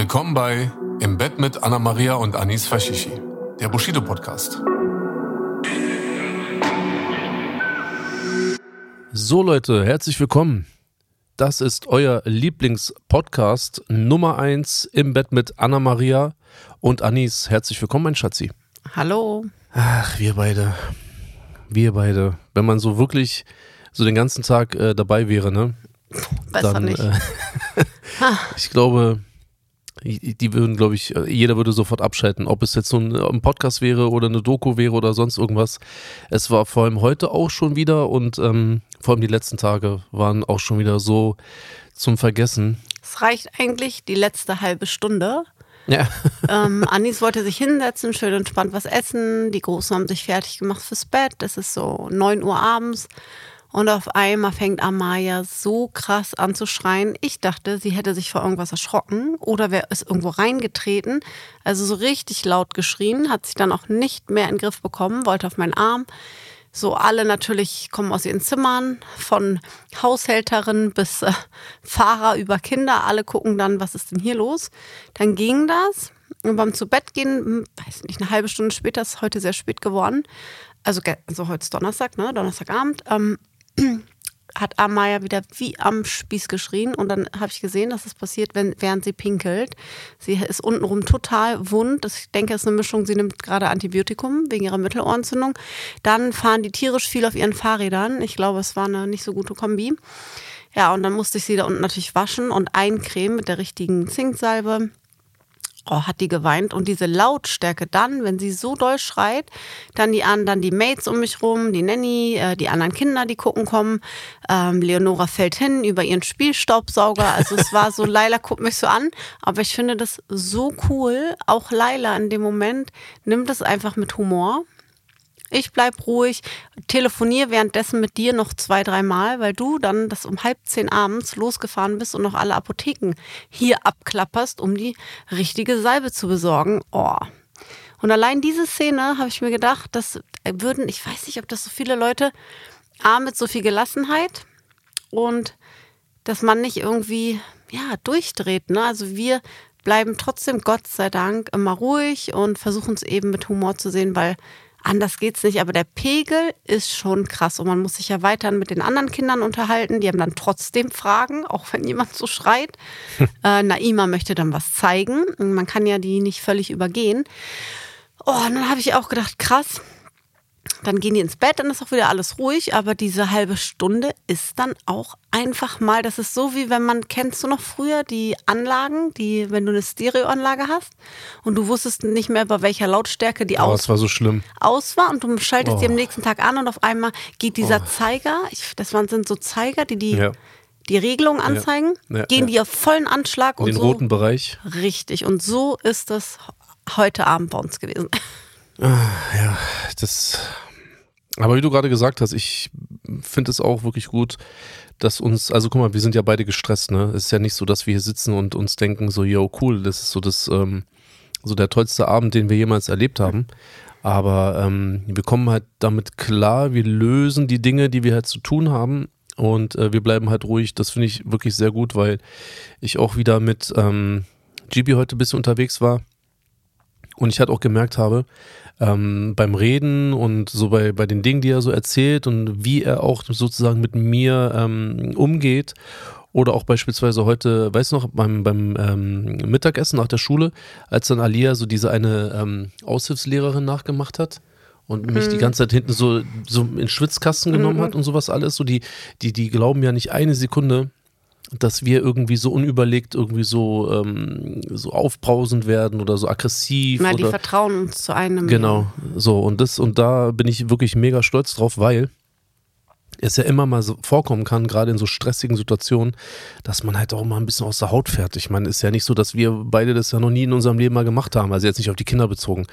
Willkommen bei Im Bett mit Anna Maria und Anis Fashishi, der Bushido Podcast. So Leute, herzlich willkommen. Das ist euer Lieblingspodcast Nummer 1 im Bett mit Anna Maria und Anis. Herzlich willkommen, mein Schatzi. Hallo. Ach, wir beide. Wir beide. Wenn man so wirklich so den ganzen Tag äh, dabei wäre, ne? Besser dann, nicht. Äh, ich glaube, die würden, glaube ich, äh, jeder würde sofort abschalten. Ob es jetzt so ein, ein, Podcast wäre oder eine Doku wäre oder sonst irgendwas. Es war vor allem heute auch schon wieder und ähm, vor allem die letzten Tage waren auch schon wieder so zum Vergessen. Es reicht eigentlich die letzte halbe Stunde. Ja. ähm, Anis wollte sich hinsetzen, schön entspannt was essen. Die Großen haben sich fertig gemacht fürs Bett. Es ist so 9 Uhr abends. Und auf einmal fängt Amaya so krass an zu schreien. Ich dachte, sie hätte sich vor irgendwas erschrocken oder wäre es irgendwo reingetreten. Also so richtig laut geschrien, hat sich dann auch nicht mehr in den Griff bekommen, wollte auf meinen Arm. So alle natürlich kommen aus ihren Zimmern, von Haushälterin bis äh, Fahrer über Kinder. Alle gucken dann, was ist denn hier los? Dann ging das. Und beim zu Bett gehen, hm, weiß nicht, eine halbe Stunde später, ist heute sehr spät geworden. Also, also heute ist Donnerstag, ne? Donnerstagabend. Ähm, hat Amaya wieder wie am Spieß geschrien und dann habe ich gesehen, dass das passiert, wenn, während sie pinkelt. Sie ist untenrum total wund. Ich denke, es ist eine Mischung. Sie nimmt gerade Antibiotikum wegen ihrer Mittelohrentzündung. Dann fahren die tierisch viel auf ihren Fahrrädern. Ich glaube, es war eine nicht so gute Kombi. Ja, und dann musste ich sie da unten natürlich waschen und eincremen mit der richtigen Zinksalbe. Oh, hat die geweint und diese Lautstärke dann, wenn sie so doll schreit, dann die anderen, die Mates um mich rum, die Nanny, äh, die anderen Kinder, die gucken kommen. Ähm, Leonora fällt hin über ihren Spielstaubsauger. Also es war so, Laila guckt mich so an, aber ich finde das so cool. Auch Laila in dem Moment nimmt es einfach mit Humor. Ich bleib ruhig, telefoniere währenddessen mit dir noch zwei, dreimal, weil du dann das um halb zehn abends losgefahren bist und noch alle Apotheken hier abklapperst, um die richtige Salbe zu besorgen. Oh. Und allein diese Szene habe ich mir gedacht, das würden, ich weiß nicht, ob das so viele Leute, A, mit so viel Gelassenheit und dass man nicht irgendwie, ja, durchdreht. Ne? Also wir bleiben trotzdem, Gott sei Dank, immer ruhig und versuchen es eben mit Humor zu sehen, weil Anders geht's nicht, aber der Pegel ist schon krass und man muss sich ja weiterhin mit den anderen Kindern unterhalten. Die haben dann trotzdem Fragen, auch wenn jemand so schreit. äh, Naima möchte dann was zeigen. Man kann ja die nicht völlig übergehen. Oh, und dann habe ich auch gedacht, krass, dann gehen die ins Bett, dann ist auch wieder alles ruhig, aber diese halbe Stunde ist dann auch einfach mal, das ist so wie wenn man, kennst du noch früher die Anlagen, die, wenn du eine Stereoanlage hast und du wusstest nicht mehr, bei welcher Lautstärke die oh, aus, war, so schlimm. aus war und du schaltest Oh. die am nächsten Tag an und auf einmal geht dieser Oh. Zeiger, ich, das waren, sind so Zeiger, die die, Ja. die Regelung anzeigen, Ja, gehen ja. die auf vollen Anschlag In und den so. roten Bereich. Richtig, und so ist das heute Abend bei uns gewesen. Ja, das. Aber wie du gerade gesagt hast, ich finde es auch wirklich gut, dass uns, also guck mal, wir sind ja beide gestresst, ne? Es ist ja nicht so, dass wir hier sitzen und uns denken, so, yo, cool, das ist so das, ähm, so der tollste Abend, den wir jemals erlebt haben. Aber ähm, wir kommen halt damit klar, wir lösen die Dinge, die wir halt zu tun haben und äh, wir bleiben halt ruhig. Das finde ich wirklich sehr gut, weil ich auch wieder mit ähm, GB heute ein bisschen unterwegs war und ich halt auch gemerkt habe, ähm, beim Reden und so bei, bei den Dingen, die er so erzählt und wie er auch sozusagen mit mir ähm, umgeht. Oder auch beispielsweise heute, weißt du noch, beim, beim ähm, Mittagessen nach der Schule, als dann Alia so diese eine ähm, Aushilfslehrerin nachgemacht hat und mich die ganze Zeit hinten so, so in Schwitzkasten genommen hat und sowas alles. So die, die, die glauben ja nicht eine Sekunde, dass wir irgendwie so unüberlegt irgendwie so, ähm, so aufbrausend werden oder so aggressiv. Na, die oder, vertrauen uns zu einem. Genau, so und das und da bin ich wirklich mega stolz drauf, weil es ja immer mal so vorkommen kann, gerade in so stressigen Situationen, dass man halt auch mal ein bisschen aus der Haut fährt. Ich meine, ist ja nicht so, dass wir beide das ja noch nie in unserem Leben mal gemacht haben, also jetzt nicht auf die Kinder bezogen.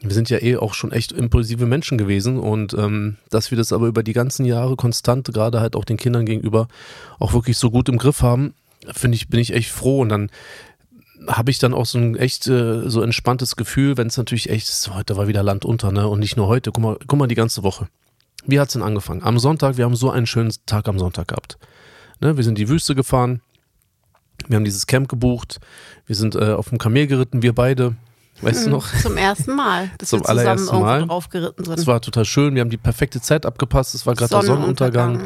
Wir sind ja eh auch schon echt impulsive Menschen gewesen und ähm, dass wir das aber über die ganzen Jahre konstant, gerade halt auch den Kindern gegenüber, auch wirklich so gut im Griff haben, finde ich, bin ich echt froh und dann habe ich dann auch so ein echt äh, so entspanntes Gefühl, wenn es natürlich echt ist, heute war wieder Land unter, ne? Und nicht nur heute, guck mal, guck mal die ganze Woche. Wie hat es denn angefangen? Am Sonntag, wir haben so einen schönen Tag am Sonntag gehabt. Ne? Wir sind die Wüste gefahren, wir haben dieses Camp gebucht, wir sind äh, auf dem Kamel geritten, wir beide. Weißt du noch? Zum ersten Mal, dass Zum wir zusammen allerersten irgendwo Mal. drauf geritten sind. Es war total schön, wir haben die perfekte Zeit abgepasst, es war gerade der Sonnenuntergang. ja.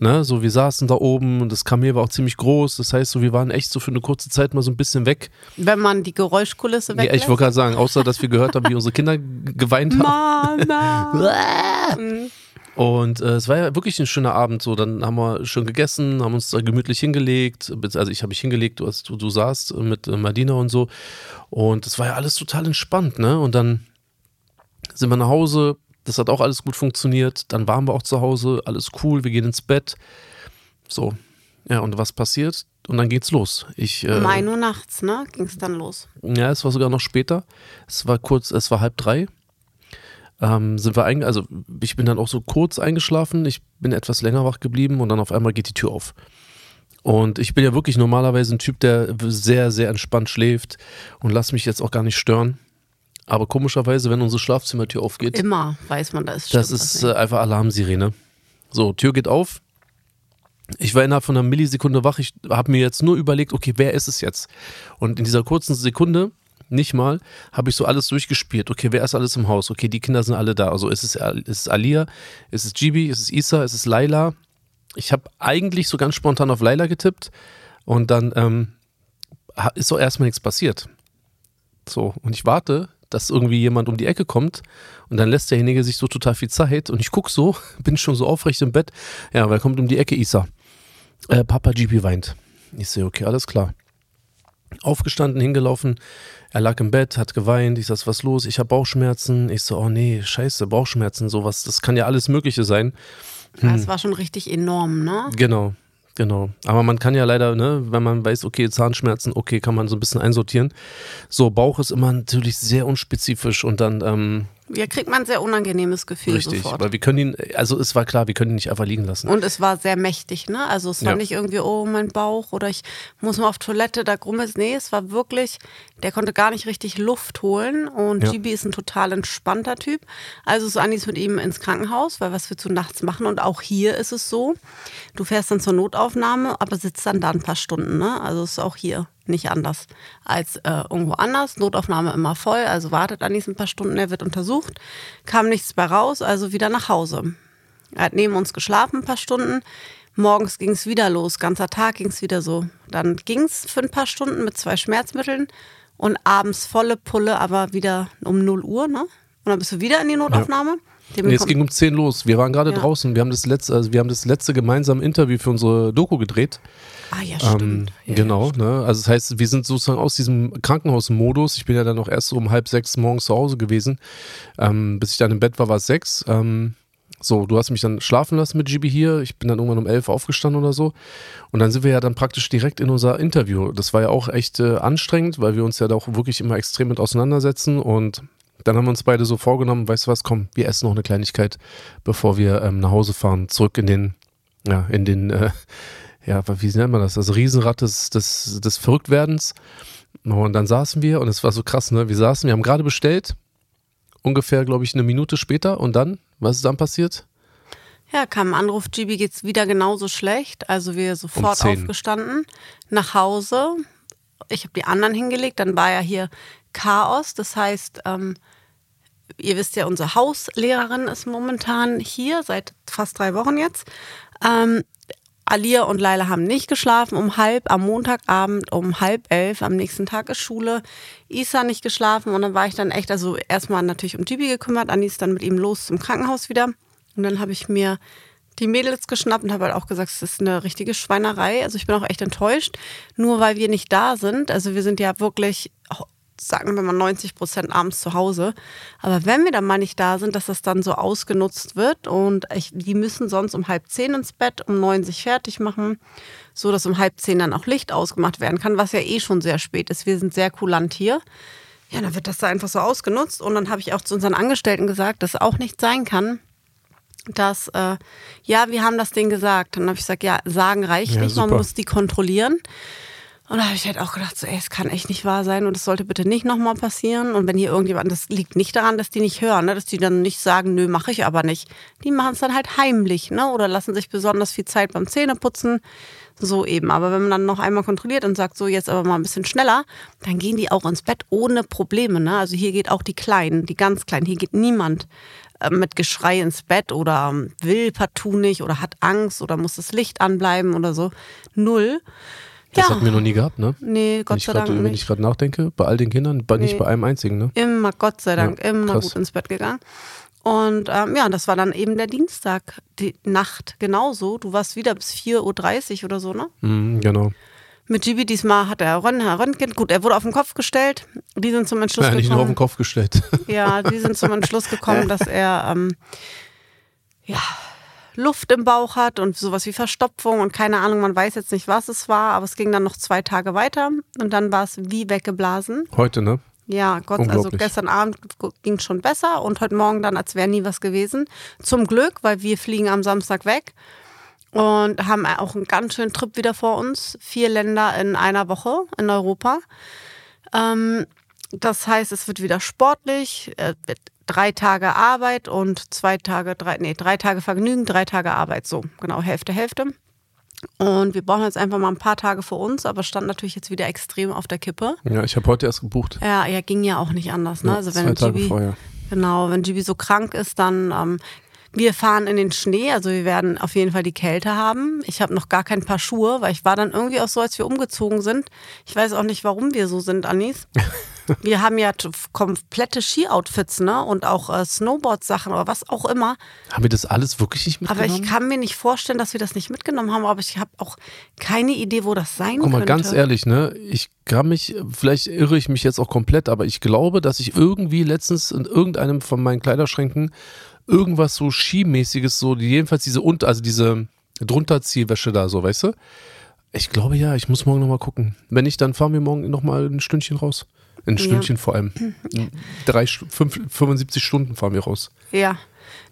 Ne, so wir saßen da oben und das Kamel war auch ziemlich groß. Das heißt, so wir waren echt so für eine kurze Zeit mal so ein bisschen weg. Wenn man die Geräuschkulisse Ja, weglässt. ich wollte gerade sagen, außer dass wir gehört haben, wie unsere Kinder geweint haben. Mama. Und äh, es war ja wirklich ein schöner Abend. So, dann haben wir schön gegessen, haben uns da gemütlich hingelegt. Also ich habe mich hingelegt, du, hast, du, du saßt mit äh, Madina und so. Und es war ja alles total entspannt, ne? Und dann sind wir nach Hause. Das hat auch alles gut funktioniert. Dann waren wir auch zu Hause, alles cool, wir gehen ins Bett. So, ja, und was passiert? Und dann geht's los. Ich, äh, Um 1 Uhr nachts, ne? Ging es dann los. ja, es war sogar noch später. Es war kurz, es war halb drei. Ähm, sind wir einge also ich bin dann auch so kurz eingeschlafen. Ich bin etwas länger wach geblieben und dann auf einmal geht die Tür auf. Und ich bin ja wirklich normalerweise ein Typ, der sehr, sehr entspannt schläft und lass mich jetzt auch gar nicht stören. Aber komischerweise, wenn unsere Schlafzimmertür aufgeht, Immer weiß man, das stimmt ist äh, einfach Alarmsirene. So, Tür geht auf. Ich war innerhalb von einer Millisekunde wach. Ich habe mir jetzt nur überlegt, okay, wer ist es jetzt? Und in dieser kurzen Sekunde, nicht mal, habe ich so alles durchgespielt. Okay, wer ist alles im Haus? Okay, die Kinder sind alle da. Also ist es, ist es Alia, ist es Gibi, ist es Isa, ist es Laila? Ich habe eigentlich so ganz spontan auf Laila getippt und dann ähm, ist so erstmal nichts passiert. So, und ich warte, dass irgendwie jemand um die Ecke kommt und dann lässt derjenige sich so total viel Zeit und ich guck so, bin schon so aufrecht im Bett. Ja, weil kommt um die Ecke Isa. Äh, Papa GP weint. Ich sehe, okay, alles klar. Aufgestanden, hingelaufen. Er lag im Bett, hat geweint. Ich sag, was los? Ich habe Bauchschmerzen. Ich so, oh nee, scheiße, Bauchschmerzen, sowas. Das kann ja alles Mögliche sein. Ja, Es war schon richtig enorm, ne? Genau, genau. Aber man kann ja leider, ne, wenn man weiß, okay, Zahnschmerzen, okay, kann man so ein bisschen einsortieren. So, Bauch ist immer natürlich sehr unspezifisch und dann, ähm, Hier kriegt man ein sehr unangenehmes Gefühl richtig, sofort. weil wir können ihn, also es war klar, wir können ihn nicht einfach liegen lassen. Und es war sehr mächtig, ne? Also es war Ja. nicht irgendwie, oh, mein Bauch oder ich muss mal auf Toilette, da grummelt Nee, es war wirklich, der konnte gar nicht richtig Luft holen. Und Ja. Gibi ist ein total entspannter Typ. Also ist Anis mit ihm ins Krankenhaus, weil was wir zu nachts machen. Und auch hier ist es so, du fährst dann zur Notaufnahme, aber sitzt dann da ein paar Stunden, ne? Also ist auch hier nicht anders als äh, irgendwo anders. Notaufnahme immer voll, also wartet Anis ein paar Stunden, er wird untersucht. Kam nichts bei raus, also wieder nach Hause. Er hat neben uns geschlafen ein paar Stunden. Morgens ging es wieder los, ganzer Tag ging es wieder so. Dann ging es für ein paar Stunden mit zwei Schmerzmitteln und abends volle Pulle, aber wieder um 0 Uhr, ne? Und dann bist du wieder in die Notaufnahme. Dem Nee, es ging um 10 los. Wir waren gerade Ja. draußen. Wir haben das letzte, also wir haben das letzte gemeinsame Interview für unsere Doku gedreht. Ah ja, Ähm, stimmt. ja, genau, ne? Also das heißt, wir sind sozusagen aus diesem Krankenhausmodus. Ich bin ja dann noch erst so um halb sechs morgens zu Hause gewesen. Ähm, bis ich dann im Bett war, war es sechs. Ähm, so, du hast mich dann schlafen lassen mit GB hier. Ich bin dann irgendwann um elf aufgestanden oder so. Und dann sind wir ja dann praktisch direkt in unser Interview. Das war ja auch echt äh, anstrengend, weil wir uns ja da auch wirklich immer extrem mit auseinandersetzen. Und dann haben wir uns beide so vorgenommen, weißt du was, komm, wir essen noch eine Kleinigkeit, bevor wir ähm, nach Hause fahren, zurück in den, ja, in den, äh, ja, wie nennt man das? Das Riesenrad des, des, des Verrücktwerdens. Und dann saßen wir und es war so krass, ne? Wir saßen, wir haben gerade bestellt, ungefähr, glaube ich, eine Minute später und dann, was ist dann passiert? Ja, kam ein Anruf, Gibi geht's wieder genauso schlecht. Also wir sofort 10. aufgestanden, nach Hause. Ich habe die anderen hingelegt, dann war ja hier Chaos. Das heißt, ähm, ihr wisst ja, unsere Hauslehrerin ist momentan hier, seit fast drei Wochen jetzt. Ähm, Alia und Laila haben nicht geschlafen um halb, am Montagabend um halb elf, am nächsten Tag ist Schule. Isa nicht geschlafen und dann war ich dann echt, also erstmal natürlich um Gibi gekümmert, Anni ist dann mit ihm los zum Krankenhaus wieder. Und dann habe ich mir die Mädels geschnappt und habe halt auch gesagt, es ist eine richtige Schweinerei. Also ich bin auch echt enttäuscht, nur weil wir nicht da sind. Also wir sind ja wirklich sagen wir mal 90 Prozent abends zu Hause. Aber wenn wir dann mal nicht da sind, dass das dann so ausgenutzt wird und ich, die müssen sonst um halb zehn ins Bett, um neun sich fertig machen, so dass um halb zehn dann auch Licht ausgemacht werden kann, was ja eh schon sehr spät ist. Wir sind sehr kulant hier. Ja, dann wird das da einfach so ausgenutzt und dann habe ich auch zu unseren Angestellten gesagt, dass auch nicht sein kann, dass, äh, ja, wir haben das Ding gesagt. Dann habe ich gesagt, ja, sagen reicht Ja, nicht, man super. muss die kontrollieren. Und da habe ich halt auch gedacht, so, ey, es kann echt nicht wahr sein und es sollte bitte nicht nochmal passieren. Und wenn hier irgendjemand, das liegt nicht daran, dass die nicht hören, ne? dass die dann nicht sagen, nö, mache ich aber nicht. Die machen es dann halt heimlich, ne? Oder lassen sich besonders viel Zeit beim Zähneputzen. So eben. Aber wenn man dann noch einmal kontrolliert und sagt, so jetzt aber mal ein bisschen schneller, dann gehen die auch ins Bett ohne Probleme. Ne? Also hier geht auch die Kleinen, die ganz Kleinen. Hier geht niemand äh, mit Geschrei ins Bett oder ähm, will partout nicht oder hat Angst oder muss das Licht anbleiben oder so. Null. Das ja. hatten wir noch nie gehabt, ne? Nee, Gott sei grad, Dank wenn nicht. ich gerade nachdenke, bei all den Kindern, bei, nicht Nee. bei einem einzigen, ne? Immer, Gott sei Dank, Ja, immer krass. gut ins Bett gegangen. Und ähm, ja, das war dann eben der Dienstag, die Nacht genauso. Du warst wieder bis 4.30 Uhr oder so, ne? Mhm, genau. Mit Gibi diesmal hat er Rön- Röntgen, gut, er wurde auf den Kopf gestellt. Die sind zum Entschluss Ja, nicht nur auf den gekommen. Kopf gestellt. Ja, die sind zum Entschluss gekommen, dass er ähm, ja, Luft im Bauch hat und sowas wie Verstopfung und keine Ahnung, man weiß jetzt nicht, was es war, aber es ging dann noch zwei Tage weiter und dann war es wie weggeblasen. Heute, ne? Ja, Gott, also gestern Abend ging es schon besser und heute Morgen dann, als wäre nie was gewesen. Zum Glück, weil wir fliegen am Samstag weg und haben auch einen ganz schönen Trip wieder vor uns. Vier Länder in einer Woche in Europa. Ähm, das heißt, es wird wieder sportlich, äh, wird drei Tage Arbeit und zwei Tage, drei, nee, drei Tage Vergnügen, drei Tage Arbeit. So, genau, Hälfte, Hälfte. Und wir brauchen jetzt einfach mal ein paar Tage für uns, aber stand natürlich jetzt wieder extrem auf der Kippe. Ja, ich habe heute erst gebucht. Ja, ja, ging ja auch nicht anders. Ne? Ja, also zwei wenn Tage Gibi, vorher. genau, wenn Gibi so krank ist, dann ähm, wir fahren in den Schnee, also wir werden auf jeden Fall die Kälte haben. Ich habe noch gar kein Paar Schuhe, weil ich war dann irgendwie auch so, als wir umgezogen sind. Ich weiß auch nicht, warum wir so sind, Anis. Wir haben ja komplette Ski-Outfits, ne? Und auch äh, Snowboard-Sachen oder was auch immer. Haben wir das alles wirklich nicht Aber mitgenommen? ich kann mir nicht vorstellen, dass wir das nicht mitgenommen haben. Aber ich habe auch keine Idee, wo das sein Guck mal, könnte. ganz ehrlich, ne? Ich kann mich, vielleicht irre ich mich jetzt auch komplett, aber ich glaube, dass ich irgendwie letztens in irgendeinem von meinen Kleiderschränken irgendwas so Skimäßiges, so jedenfalls diese unter, also diese Drunterziehwäsche da, so, weißt du? Ich glaube ja, ich muss morgen nochmal gucken. Wenn nicht, dann fahren wir morgen nochmal ein Stündchen raus. Ein Ja. Stündchen vor allem. Drei, fünf, 75 Stunden fahren wir raus. Ja.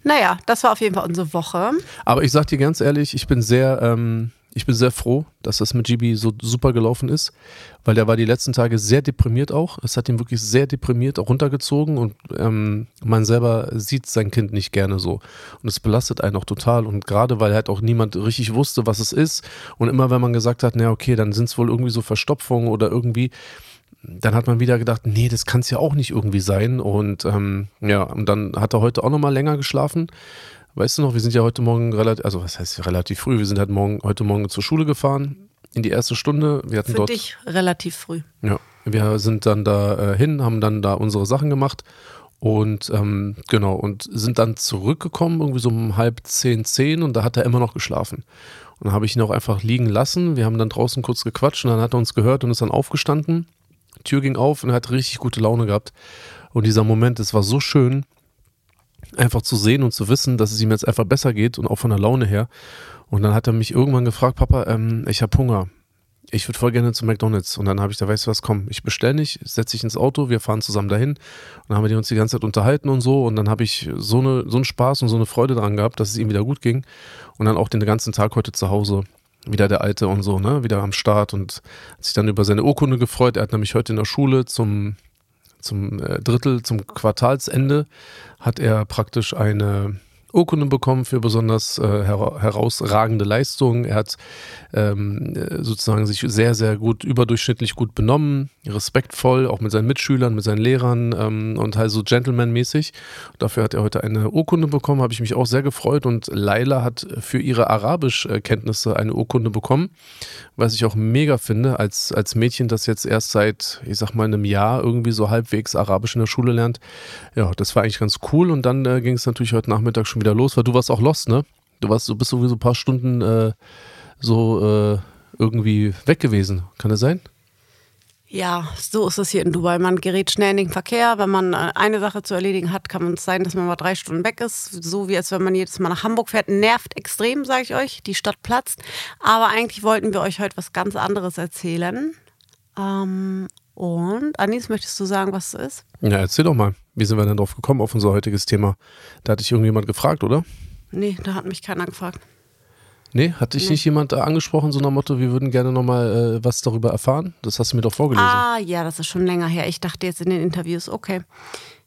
Naja, das war auf jeden Fall unsere Woche. Aber ich sag dir ganz ehrlich, ich bin sehr, ähm, ich bin sehr froh, dass das mit GB so super gelaufen ist, weil der war die letzten Tage sehr deprimiert auch. Es hat ihn wirklich sehr deprimiert auch runtergezogen und ähm, man selber sieht sein Kind nicht gerne so. Und es belastet einen auch total. Und gerade weil halt auch niemand richtig wusste, was es ist. Und immer wenn man gesagt hat, na okay, dann sind es wohl irgendwie so Verstopfungen oder irgendwie, dann hat man wieder gedacht, nee, das kann es ja auch nicht irgendwie sein. Und ähm, ja, und dann hat er heute auch nochmal länger geschlafen. Weißt du noch, wir sind ja heute Morgen relativ, also was heißt relativ früh, wir sind halt morgen, heute Morgen zur Schule gefahren, in die erste Stunde. Wir hatten Für dort, dich relativ früh. ja, wir sind dann da äh, hin, haben dann da unsere Sachen gemacht und ähm, genau, und sind dann zurückgekommen, irgendwie so um halb zehn, zehn und da hat er immer noch geschlafen. Und dann habe ich ihn auch einfach liegen lassen. Wir haben dann draußen kurz gequatscht und dann hat er uns gehört und ist dann aufgestanden. Tür ging auf und er hat richtig gute Laune gehabt. Und dieser Moment, es war so schön, einfach zu sehen und zu wissen, dass es ihm jetzt einfach besser geht und auch von der Laune her. Und dann hat er mich irgendwann gefragt, Papa, ähm, ich habe Hunger. Ich würde voll gerne zu McDonalds. Und dann habe ich da, weißt du was, komm, ich bestelle nicht, setze dich ins Auto, wir fahren zusammen dahin. Und dann haben wir uns die ganze Zeit unterhalten und so. Und dann habe ich so, eine, so einen Spaß und so eine Freude dran gehabt, dass es ihm wieder gut ging. Und dann auch den ganzen Tag heute zu Hause. Wieder der Alte und so, ne? Wieder am Start und hat sich dann über seine Urkunde gefreut. Er hat nämlich heute in der Schule zum zum äh, Drittel, zum Quartalsende, hat er praktisch eine Urkunde bekommen für besonders äh, hera herausragende Leistungen. Er hat ähm, äh, sozusagen sich sehr, sehr gut, überdurchschnittlich gut benommen, respektvoll, auch mit seinen Mitschülern, mit seinen Lehrern ähm, und halt so gentlemanmäßig. Dafür hat er heute eine Urkunde bekommen, habe ich mich auch sehr gefreut. Und Laila hat für ihre Arabischkenntnisse eine Urkunde bekommen, was ich auch mega finde, als, als Mädchen, das jetzt erst seit, ich sag mal, einem Jahr irgendwie so halbwegs Arabisch in der Schule lernt. Ja, das war eigentlich ganz cool. Und dann äh, ging es natürlich heute Nachmittag schon wieder los, weil du warst auch lost, ne? Du warst, du bist sowieso ein paar Stunden äh, so äh, irgendwie weg gewesen. Kann das sein? Ja, so ist es hier in Dubai. Man gerät schnell in den Verkehr. Wenn man äh, eine Sache zu erledigen hat, kann es sein, dass man mal drei Stunden weg ist. So wie als wenn man jedes Mal nach Hamburg fährt. Nervt extrem, sage ich euch. Die Stadt platzt. Aber eigentlich wollten wir euch heute was ganz anderes erzählen. Ähm, und Anis, möchtest du sagen, was es ist? Ja, erzähl doch mal. Wie sind wir denn drauf gekommen auf unser heutiges Thema? Da hatte ich irgendjemand gefragt, oder? Nee, da hat mich keiner gefragt. Nee, hat dich Nee. nicht jemand da angesprochen, so nach Motto, wir würden gerne nochmal äh, was darüber erfahren? Das hast du mir doch vorgelesen. Ah, ja, das ist schon länger her. Ich dachte jetzt in den Interviews, okay.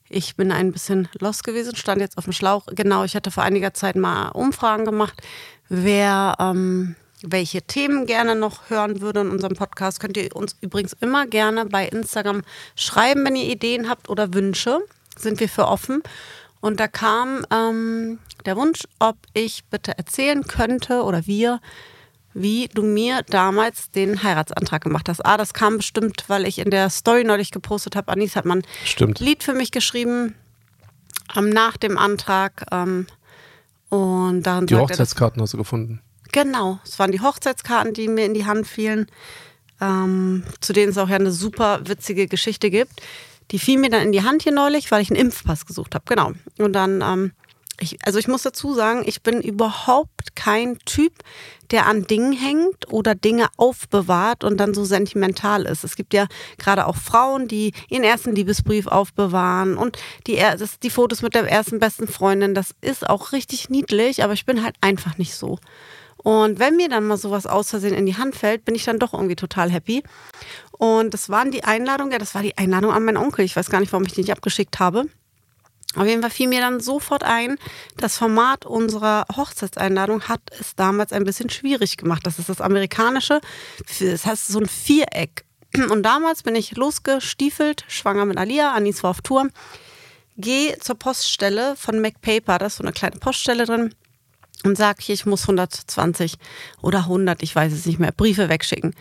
Ich bin ein bisschen lost gewesen, stand jetzt auf dem Schlauch. Genau, ich hatte vor einiger Zeit mal Umfragen gemacht, wer ähm, welche Themen gerne noch hören würde in unserem Podcast. Könnt ihr uns übrigens immer gerne bei Instagram schreiben, wenn ihr Ideen habt oder Wünsche. Sind wir für offen. Und da kam ähm, der Wunsch, ob ich bitte erzählen könnte oder wir, wie du mir damals den Heiratsantrag gemacht hast. Ah, das kam bestimmt, weil ich in der Story neulich gepostet habe. Anis hat man ein Lied für mich geschrieben ähm, nach dem Antrag. Ähm, und darin Die Hochzeitskarten hast du gefunden. Genau, es waren die Hochzeitskarten, die mir in die Hand fielen, ähm, zu denen es auch ja eine super witzige Geschichte gibt. Die fiel mir dann in die Hand hier neulich, weil ich einen Impfpass gesucht habe. Genau. Und dann, ähm, ich, also ich muss dazu sagen, ich bin überhaupt kein Typ, der an Dingen hängt oder Dinge aufbewahrt und dann so sentimental ist. Es gibt ja gerade auch Frauen, die ihren ersten Liebesbrief aufbewahren und die, das, die Fotos mit der ersten besten Freundin. Das ist auch richtig niedlich, aber ich bin halt einfach nicht so. Und wenn mir dann mal sowas aus Versehen in die Hand fällt, bin ich dann doch irgendwie total happy. Und das waren die Einladungen, ja, das war die Einladung an meinen Onkel. Ich weiß gar nicht, warum ich die nicht abgeschickt habe. Auf jeden Fall fiel mir dann sofort ein, das Format unserer Hochzeitseinladung hat es damals ein bisschen schwierig gemacht. Das ist das amerikanische, das heißt so ein Viereck. Und damals bin ich losgestiefelt, schwanger mit Alia, Anis war auf Tour, gehe zur Poststelle von MacPaper, da ist so eine kleine Poststelle drin und sag hier, ich muss 120 oder 100, ich weiß es nicht mehr, Briefe wegschicken.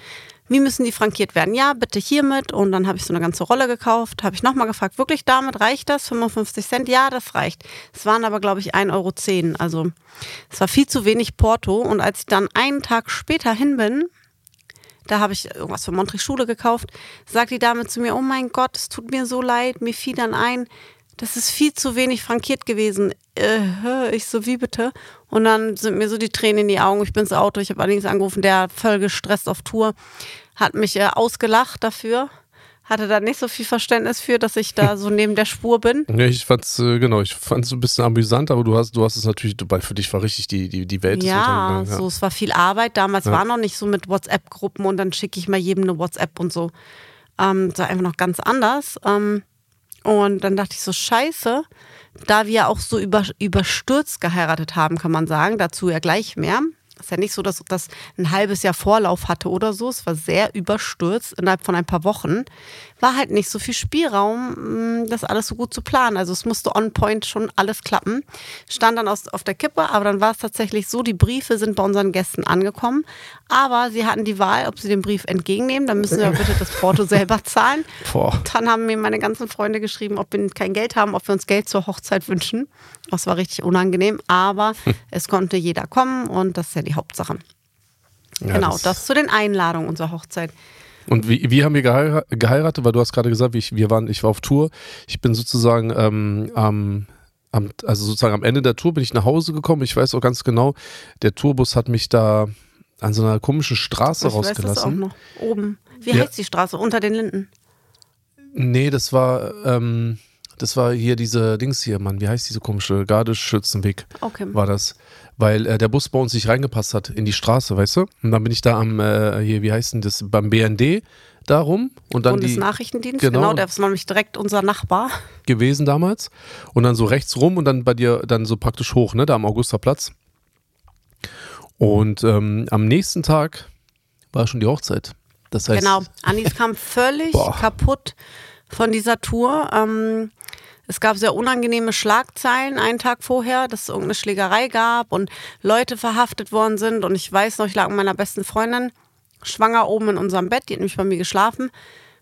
Wie müssen die frankiert werden? Ja, bitte hiermit. Und dann habe ich so eine ganze Rolle gekauft. Habe ich nochmal gefragt, wirklich damit reicht das? 55 Cent? Ja, das reicht. Es waren aber, glaube ich, 1,10 Euro. Also es war viel zu wenig Porto. Und als ich dann einen Tag später hin bin, da habe ich irgendwas für Montrich Schule gekauft, sagt die Dame zu mir, oh mein Gott, es tut mir so leid, mir fiel dann ein, das ist viel zu wenig frankiert gewesen. Äh, ich so, wie bitte? Und dann sind mir so die Tränen in die Augen. Ich bin ins Auto, ich habe allerdings angerufen, der voll gestresst auf Tour, hat mich äh, ausgelacht dafür. Hatte da nicht so viel Verständnis für, dass ich da so neben der Spur bin. Ja, ich fand's, äh, genau, ich fand's ein bisschen amüsant, aber du hast, du hast es natürlich, du, für dich war richtig die, die, die Welt ist Ja, untergegangen, so, es war viel Arbeit. Damals Ja. war noch nicht so mit WhatsApp-Gruppen und dann schicke ich mal jedem eine WhatsApp und so. Ähm, das war einfach noch ganz anders. Ähm, und dann dachte ich so, scheiße, da wir auch so über, überstürzt geheiratet haben, kann man sagen, dazu ja gleich mehr. Ist ja nicht so, dass das ein halbes Jahr Vorlauf hatte oder so. Es war sehr überstürzt innerhalb von ein paar Wochen. War halt nicht so viel Spielraum, mh, das alles so gut zu planen. Also es musste on point schon alles klappen. Stand dann aus, auf der Kippe, aber dann war es tatsächlich so, die Briefe sind bei unseren Gästen angekommen. Aber sie hatten die Wahl, ob sie den Brief entgegennehmen. Dann müssen sie aber bitte das Porto selber zahlen. Boah. Dann haben mir meine ganzen Freunde geschrieben, ob wir kein Geld haben, ob wir uns Geld zur Hochzeit wünschen. Das war richtig unangenehm, aber es konnte jeder kommen und das ist ja die Hauptsache. Ja, genau, das, zu den Einladungen unserer Hochzeit. Und wie, wie haben wir geheira- geheiratet? Weil du hast gerade gesagt, ich, wir waren, ich war auf Tour. Ich bin sozusagen ähm, am, am, also sozusagen am Ende der Tour bin ich nach Hause gekommen. Ich weiß auch ganz genau, der Tourbus hat mich da an so einer komischen Straße Ich weiß das auch rausgelassen. noch. Oben. Wie Ja. heißt die Straße? Unter den Linden. Nee, das war, ähm, das war hier diese Dings hier, Mann. Wie heißt diese komische Gardeschützenweg? Okay. War das. Weil äh, der Bus bei uns nicht reingepasst hat in die Straße, weißt du? Und dann bin ich da am, äh, hier, wie heißt denn das, beim BND da rum und dann die Bundesnachrichtendienst, Genau. genau. der ist nämlich direkt unser Nachbar. gewesen damals. Und dann so rechts rum und dann bei dir dann so praktisch hoch, ne, da am Augusterplatz. Und ähm, am nächsten Tag war schon die Hochzeit. Das heißt, Genau. Anis kam völlig Boah. kaputt von dieser Tour. Ähm, es gab sehr unangenehme Schlagzeilen einen Tag vorher, dass es irgendeine Schlägerei gab und Leute verhaftet worden sind. Und ich weiß noch, ich lag mit meiner besten Freundin schwanger oben in unserem Bett, die hat nämlich bei mir geschlafen.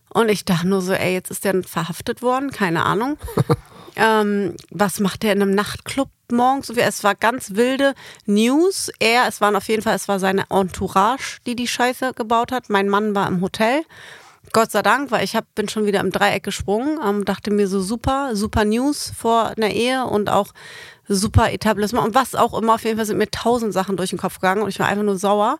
Und ich dachte nur so, ey, jetzt ist der verhaftet worden, keine Ahnung. ähm, was macht der in einem Nachtclub morgens? Es war ganz wilde News. Er, es waren auf jeden Fall, es war seine Entourage, die die Scheiße gebaut hat. Mein Mann war im Hotel. Gott sei Dank, weil ich hab, bin schon wieder im Dreieck gesprungen, ähm, dachte mir so super, super News vor einer Ehe und auch super Etablissement und was auch immer. Auf jeden Fall sind mir tausend Sachen durch den Kopf gegangen und ich war einfach nur sauer.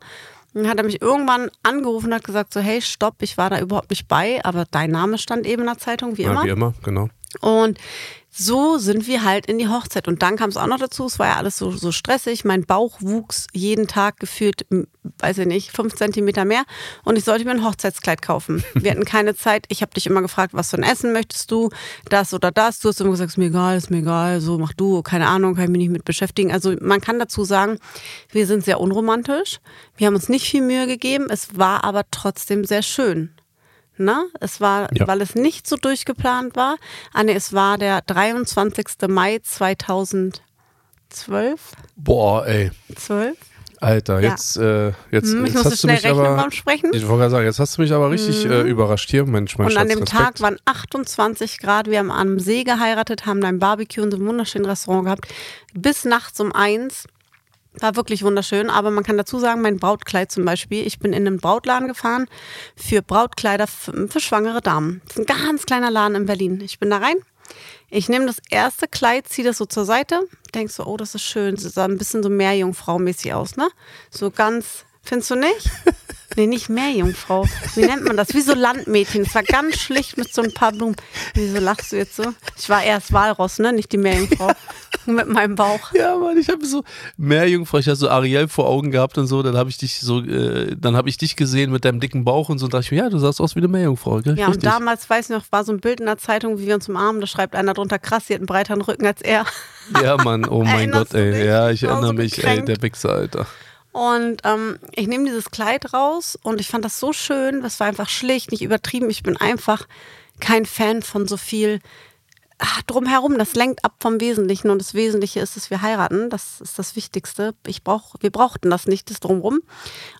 Dann hat er mich irgendwann angerufen und hat gesagt so, hey, stopp, ich war da überhaupt nicht bei, aber dein Name stand eben in der Zeitung, wie Ja, immer. wie immer, genau. Und so sind wir halt in die Hochzeit. Und dann kam es auch noch dazu, es war ja alles so, so stressig. Mein Bauch wuchs jeden Tag gefühlt, weiß ich nicht, fünf Zentimeter mehr. Und ich sollte mir ein Hochzeitskleid kaufen. Wir hatten keine Zeit. Ich habe dich immer gefragt, was für ein Essen möchtest du? Das oder das. Du hast immer gesagt, ist mir egal, ist mir egal. So, mach du. Keine Ahnung, kann ich mich nicht mit beschäftigen. Also man kann dazu sagen, wir sind sehr unromantisch. Wir haben uns nicht viel Mühe gegeben. Es war aber trotzdem sehr schön. Ne? Es war, Ja. weil es nicht so durchgeplant war. Anne, es war der 23. Mai 2012. Boah, ey. 12? Alter, Ja. jetzt, äh, jetzt, Hm, ich jetzt hast du schnell mich aber. beim Sprechen. Ich wollte gerade sagen, jetzt hast du mich aber richtig äh, überrascht hier. Mensch, mein Und an Schatz, dem Respekt. Tag waren 28 Grad. Wir haben am See geheiratet, haben ein Barbecue und so ein wunderschönes Restaurant gehabt. Bis nachts um eins. War wirklich wunderschön. Aber man kann dazu sagen, mein Brautkleid zum Beispiel. Ich bin in einen Brautladen gefahren für Brautkleider für, schwangere Damen. Das ist ein ganz kleiner Laden in Berlin. Ich bin da rein. Ich nehme das erste Kleid, ziehe das so zur Seite, denk so, oh, das ist schön. Das sah ein bisschen so Meerjungfrau-mäßig aus, ne? So ganz, findest du nicht? Nee, nicht Meerjungfrau. Wie nennt man das? Wie so Landmädchen. Es war ganz schlicht mit so ein paar Blumen. Wieso lachst du jetzt so? Ich war erst Walross, ne? Nicht die Meerjungfrau. mit meinem Bauch. Ja, Mann, ich habe so Meerjungfrau, ich hatte so Ariel vor Augen gehabt und so, dann habe ich dich so, äh, dann habe ich dich gesehen mit deinem dicken Bauch und so, und dachte ich mir, ja, du sahst aus wie eine Meerjungfrau, gell? Ja, und Richtig. damals, weiß ich noch, war so ein Bild in der Zeitung, wie wir uns umarmen. Da schreibt einer drunter, krass, sie hat einen breiteren Rücken als er. Ja, Mann, oh mein Erinnerst Gott, ey. Ja, ich erinnere mich, ey, der Wichser, Alter. Und ähm, ich nehme dieses Kleid raus und ich fand das so schön. Das war einfach schlicht, nicht übertrieben. Ich bin einfach kein Fan von so viel ah, drumherum. Das lenkt ab vom Wesentlichen und das Wesentliche ist, dass wir heiraten. Das ist das Wichtigste. Ich brauch, wir brauchten das nicht, das drumherum.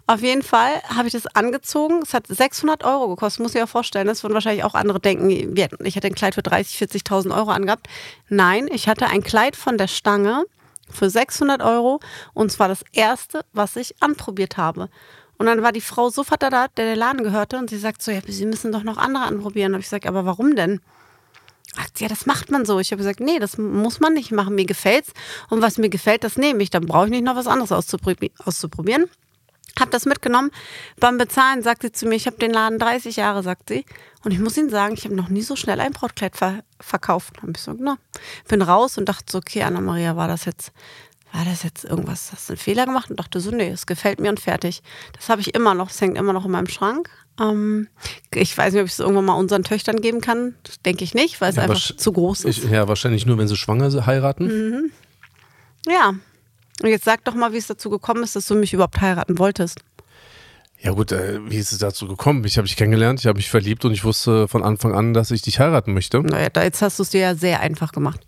Auf jeden Fall habe ich das angezogen. Es hat 600 Euro gekostet, muss ich mir vorstellen. Das würden wahrscheinlich auch andere denken, ich hätte ein Kleid für 30, 40.000 Euro angehabt. Nein, ich hatte ein Kleid von der Stange für 600 Euro und zwar das erste, was ich anprobiert habe. Und dann war die Frau sofort da, der der Laden gehörte und sie sagt so, ja, Sie müssen doch noch andere anprobieren. Und ich sage, aber warum denn? Ja, das macht man so. Ich habe gesagt, nee, das muss man nicht machen. Mir gefällt's. Und was mir gefällt, das nehme ich. Dann brauche ich nicht noch was anderes auszuprobi- auszuprobieren. Hab das mitgenommen. Beim Bezahlen sagt sie zu mir, ich habe den Laden 30 Jahre, sagt sie. Und ich muss Ihnen sagen, ich habe noch nie so schnell ein Brautkleid ver verkauft. Hab ich so, na, bin raus und dachte so, okay, Anna-Maria, war das jetzt, war das jetzt irgendwas, hast du einen Fehler gemacht? Und dachte so, nee, es gefällt mir und fertig. Das habe ich immer noch, das hängt immer noch in meinem Schrank. Ähm, ich weiß nicht, ob ich es irgendwann mal unseren Töchtern geben kann. Das denke ich nicht, weil es Ja, einfach zu groß ist. Ich, ja, wahrscheinlich nur, wenn sie schwanger heiraten. Mhm. Ja. Und jetzt sag doch mal, wie es dazu gekommen ist, dass du mich überhaupt heiraten wolltest. Ja gut, äh, wie ist es dazu gekommen? Ich habe dich kennengelernt, ich habe mich verliebt und ich wusste von Anfang an, dass ich dich heiraten möchte. Naja, da, jetzt hast du es dir ja sehr einfach gemacht.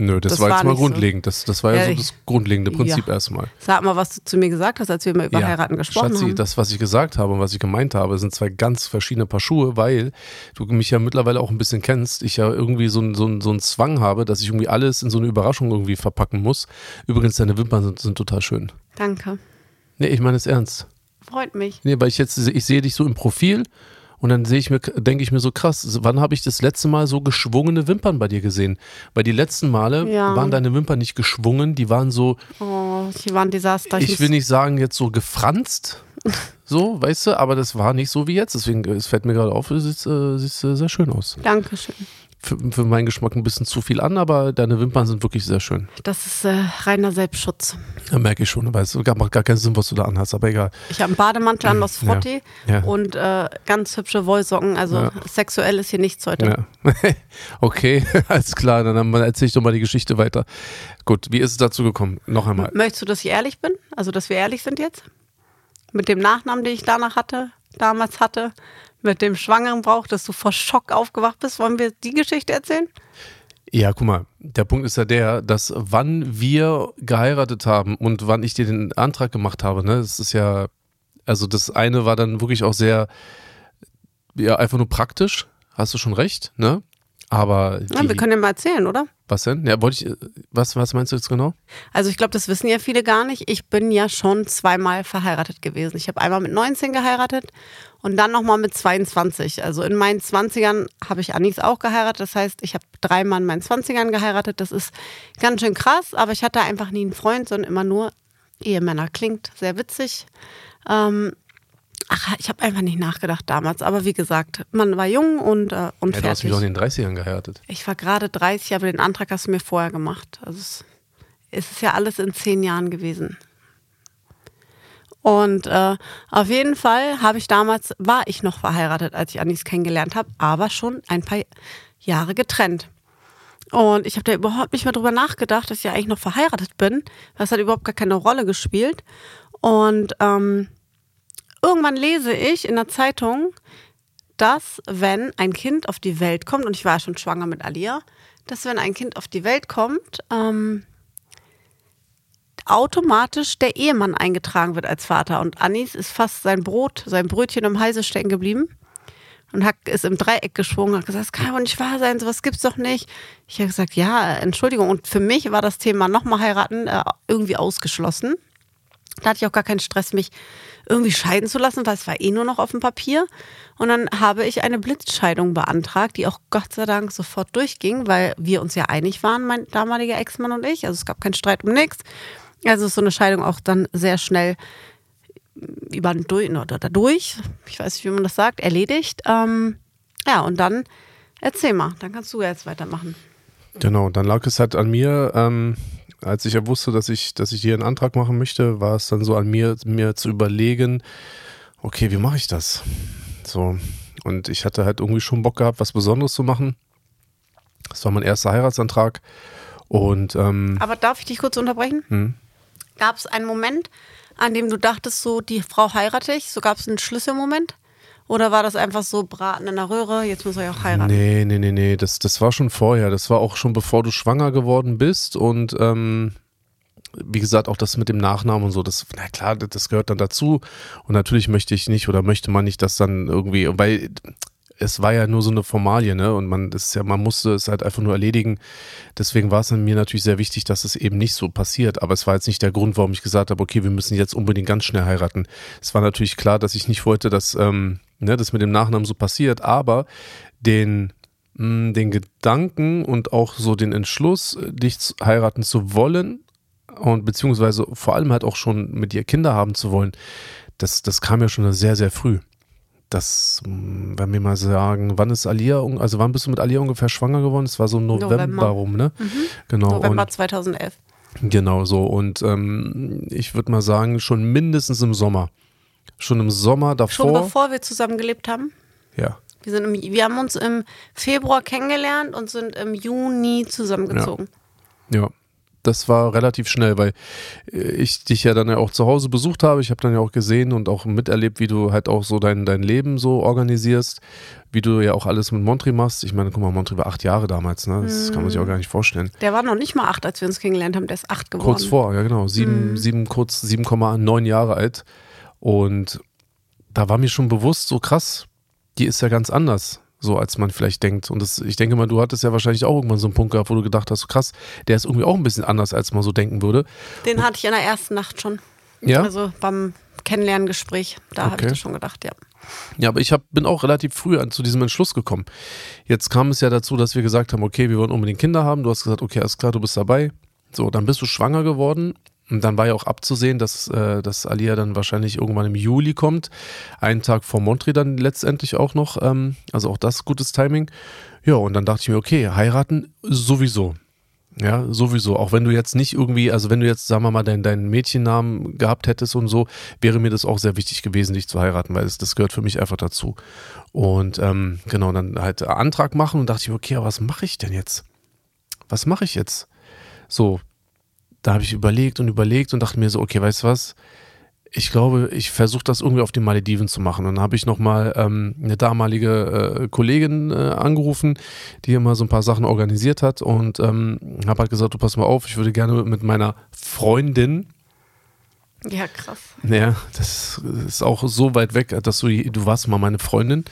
Nö, das, Das war war jetzt mal nicht so. grundlegend. Das, das war ja, Ja, so das grundlegende Prinzip Ja. erstmal. Sag mal, was du zu mir gesagt hast, als wir mal über Heiraten gesprochen Schatzi, haben. das, was ich gesagt habe und was ich gemeint habe, sind zwei ganz verschiedene Paar Schuhe, weil du mich ja mittlerweile auch ein bisschen kennst. Ich ja irgendwie so, so, so einen Zwang habe, dass ich irgendwie alles in so eine Überraschung irgendwie verpacken muss. Übrigens, deine Wimpern sind, sind total schön. Danke. Nee, ich meine es ernst. Freut mich. Nee, weil ich jetzt, ich sehe dich so im Profil und dann sehe ich mir, denke ich mir so krass, wann habe ich das letzte Mal so geschwungene Wimpern bei dir gesehen? Weil die letzten Male Ja. waren deine Wimpern nicht geschwungen, die waren so, Oh, die waren Desaster. ich will nicht sagen jetzt so gefranst, so, weißt du, aber das war nicht so wie jetzt. Deswegen, es fällt mir gerade auf, es sieht, äh, sieht äh, sehr schön aus. Dankeschön. Für, für meinen Geschmack ein bisschen zu viel an, aber deine Wimpern sind wirklich sehr schön. Das ist äh, reiner Selbstschutz. Da merke ich schon, aber es gar- macht gar keinen Sinn, was du da anhast, aber egal. Ich habe einen Bademantel an aus Frotti Ja. und äh, ganz hübsche Wollsocken. Also Ja. sexuell ist hier nichts heute. Ja. okay, alles klar, dann erzähle ich doch mal die Geschichte weiter. Gut, wie ist es dazu gekommen? Noch einmal. Möchtest du, dass ich ehrlich bin? Also, dass wir ehrlich sind jetzt? Mit dem Nachnamen, den ich danach hatte, damals hatte, mit dem schwangeren Brauch, dass du vor Schock aufgewacht bist. Wollen wir die Geschichte erzählen? Ja, guck mal, der Punkt ist ja der, dass wann wir geheiratet haben und wann ich dir den Antrag gemacht habe, ne, das ist ja, also das eine war dann wirklich auch sehr, ja, einfach nur praktisch, hast du schon recht, ne? Aber Ja, wir können ja mal erzählen, oder? Was denn? Ja, wollte ich, was, was meinst du jetzt genau? Also ich glaube, das wissen ja viele gar nicht. Ich bin ja schon zweimal verheiratet gewesen. Ich habe einmal mit 19 geheiratet und dann nochmal mit 22. Also in meinen 20ern habe ich Anis auch geheiratet. Das heißt, ich habe dreimal in meinen 20ern geheiratet. Das ist ganz schön krass, aber ich hatte einfach nie einen Freund, sondern immer nur Ehemänner. Klingt sehr witzig. Ähm, ach, ich habe einfach nicht nachgedacht damals. Aber wie gesagt, man war jung und, äh, und Ja, du hast fertig. mich doch in den 30ern geheiratet. Ich war gerade 30, aber den Antrag hast du mir vorher gemacht. Also es, es ist ja alles in zehn Jahren gewesen. Und äh, auf jeden Fall habe ich damals, war ich noch verheiratet, als ich Anis kennengelernt habe, aber schon ein paar Jahre getrennt. Und ich habe da überhaupt nicht mehr drüber nachgedacht, dass ich ja eigentlich noch verheiratet bin. Das hat überhaupt gar keine Rolle gespielt. Und ähm, irgendwann lese ich in der Zeitung, dass wenn ein Kind auf die Welt kommt, und ich war schon schwanger mit Alia, dass wenn ein Kind auf die Welt kommt, ähm, automatisch der Ehemann eingetragen wird als Vater. Und Anis ist fast sein Brot, sein Brötchen im Halse stecken geblieben und hat, ist im Dreieck geschwungen und hat gesagt, das kann doch nicht wahr sein, sowas gibt's doch nicht. Ich habe gesagt, ja, Entschuldigung. Und für mich war das Thema nochmal heiraten äh, irgendwie ausgeschlossen. Da hatte ich auch gar keinen Stress, mich irgendwie scheiden zu lassen, weil es war eh nur noch auf dem Papier. Und dann habe ich eine Blitzscheidung beantragt, die auch Gott sei Dank sofort durchging, weil wir uns ja einig waren, mein damaliger Ex-Mann und ich. Also es gab keinen Streit um nichts. Also ist so eine Scheidung auch dann sehr schnell über durch, oder dadurch, ich weiß nicht, wie man das sagt, erledigt. Ähm, ja, und dann erzähl mal, dann kannst du jetzt weitermachen. Genau, dann lag es halt an mir, ähm, als ich ja wusste, dass ich, dass ich hier einen Antrag machen möchte, war es dann so an mir, mir zu überlegen, okay, wie mache ich das? So. Und ich hatte halt irgendwie schon Bock gehabt, was Besonderes zu machen. Das war mein erster Heiratsantrag. Und ähm, Aber darf ich dich kurz unterbrechen? Hm. Gab es einen Moment, an dem du dachtest, so die Frau heirate ich? So gab es einen Schlüsselmoment? Oder war das einfach so Braten in der Röhre, jetzt muss ich auch heiraten? Nee, nee, nee, nee, das, das war schon vorher. Das war auch schon bevor du schwanger geworden bist und ähm, wie gesagt, auch das mit dem Nachnamen und so, das, na klar, das gehört dann dazu. Und natürlich möchte ich nicht oder möchte man nicht, dass dann irgendwie, weil es war ja nur so eine Formalie, ne? Und man das ist ja, man musste es halt einfach nur erledigen. Deswegen war es mir natürlich sehr wichtig, dass es eben nicht so passiert. Aber es war jetzt nicht der Grund, warum ich gesagt habe, okay, wir müssen jetzt unbedingt ganz schnell heiraten. Es war natürlich klar, dass ich nicht wollte, dass ähm, ne, das mit dem Nachnamen so passiert, aber den mh, den Gedanken und auch so den Entschluss, dich zu- heiraten zu wollen und beziehungsweise vor allem halt auch schon mit dir Kinder haben zu wollen, das, das kam ja schon sehr, sehr früh. Das, mh, wenn wir mal sagen, wann ist Alia, also wann bist du mit Alia ungefähr schwanger geworden? Es war so im November, November. rum, ne? Genau. November und, 2011. genau so. Und ähm, ich würde mal sagen, schon mindestens im Sommer. Schon im Sommer Schon davor. bevor wir zusammen gelebt haben? Ja. Wir, sind im, wir haben uns im Februar kennengelernt und sind im Juni zusammengezogen. Ja, das war relativ schnell, weil äh, ich dich ja dann ja auch zu Hause besucht habe. Ich habe dann ja auch gesehen und auch miterlebt, wie du halt auch so dein, dein Leben so organisierst, wie du ja auch alles mit Montri machst. Ich meine, guck mal, Montri war acht Jahre damals, ne? Das kann man sich auch gar nicht vorstellen. Der war noch nicht mal acht, als wir uns kennengelernt haben. Der ist acht geworden. Kurz vor, ja genau, sieben, sieben kurz 7,9 Jahre alt. Und da war mir schon bewusst, so krass, die ist ja ganz anders, so als man vielleicht denkt. Und das, ich denke mal, du hattest ja wahrscheinlich auch irgendwann so einen Punkt gehabt, wo du gedacht hast, so krass, der ist irgendwie auch ein bisschen anders, als man so denken würde. Den hatte ich in der ersten Nacht schon. Ja, Also beim Kennenlerngespräch. Da habe Okay. ich das schon gedacht, ja. ja aber ich hab, bin auch relativ früh an, zu diesem Entschluss gekommen. Jetzt kam es ja dazu, dass wir gesagt haben, okay, wir wollen unbedingt Kinder haben. Du hast gesagt, okay, alles klar, du bist dabei. So, dann bist du schwanger geworden. Und dann war ja auch abzusehen, dass, äh, dass Alia dann wahrscheinlich irgendwann im Juli kommt. Einen Tag vor Montri dann letztendlich auch noch. Ähm, also auch das gutes Timing. Ja, und dann dachte ich mir, okay, heiraten sowieso. Ja, sowieso. Auch wenn du jetzt nicht irgendwie, also wenn du jetzt, sagen wir mal, deinen deinen Mädchennamen gehabt hättest und so, wäre mir das auch sehr wichtig gewesen, dich zu heiraten, weil das, das gehört für mich einfach dazu. Und ähm, genau, dann halt Antrag machen und dachte ich, okay, aber was mache ich denn jetzt? Was mache ich jetzt? So, da habe ich überlegt und überlegt und dachte mir so, okay, weißt du was? Ich glaube, ich versuche das irgendwie auf den Malediven zu machen. Und dann habe ich nochmal ähm, eine damalige äh, Kollegin äh, angerufen, die immer so ein paar Sachen organisiert hat und ähm, habe halt gesagt, du pass mal auf, ich würde gerne mit meiner Freundin Ja, krass. Ja, das ist auch so weit weg, dass du, du warst mal meine Freundin,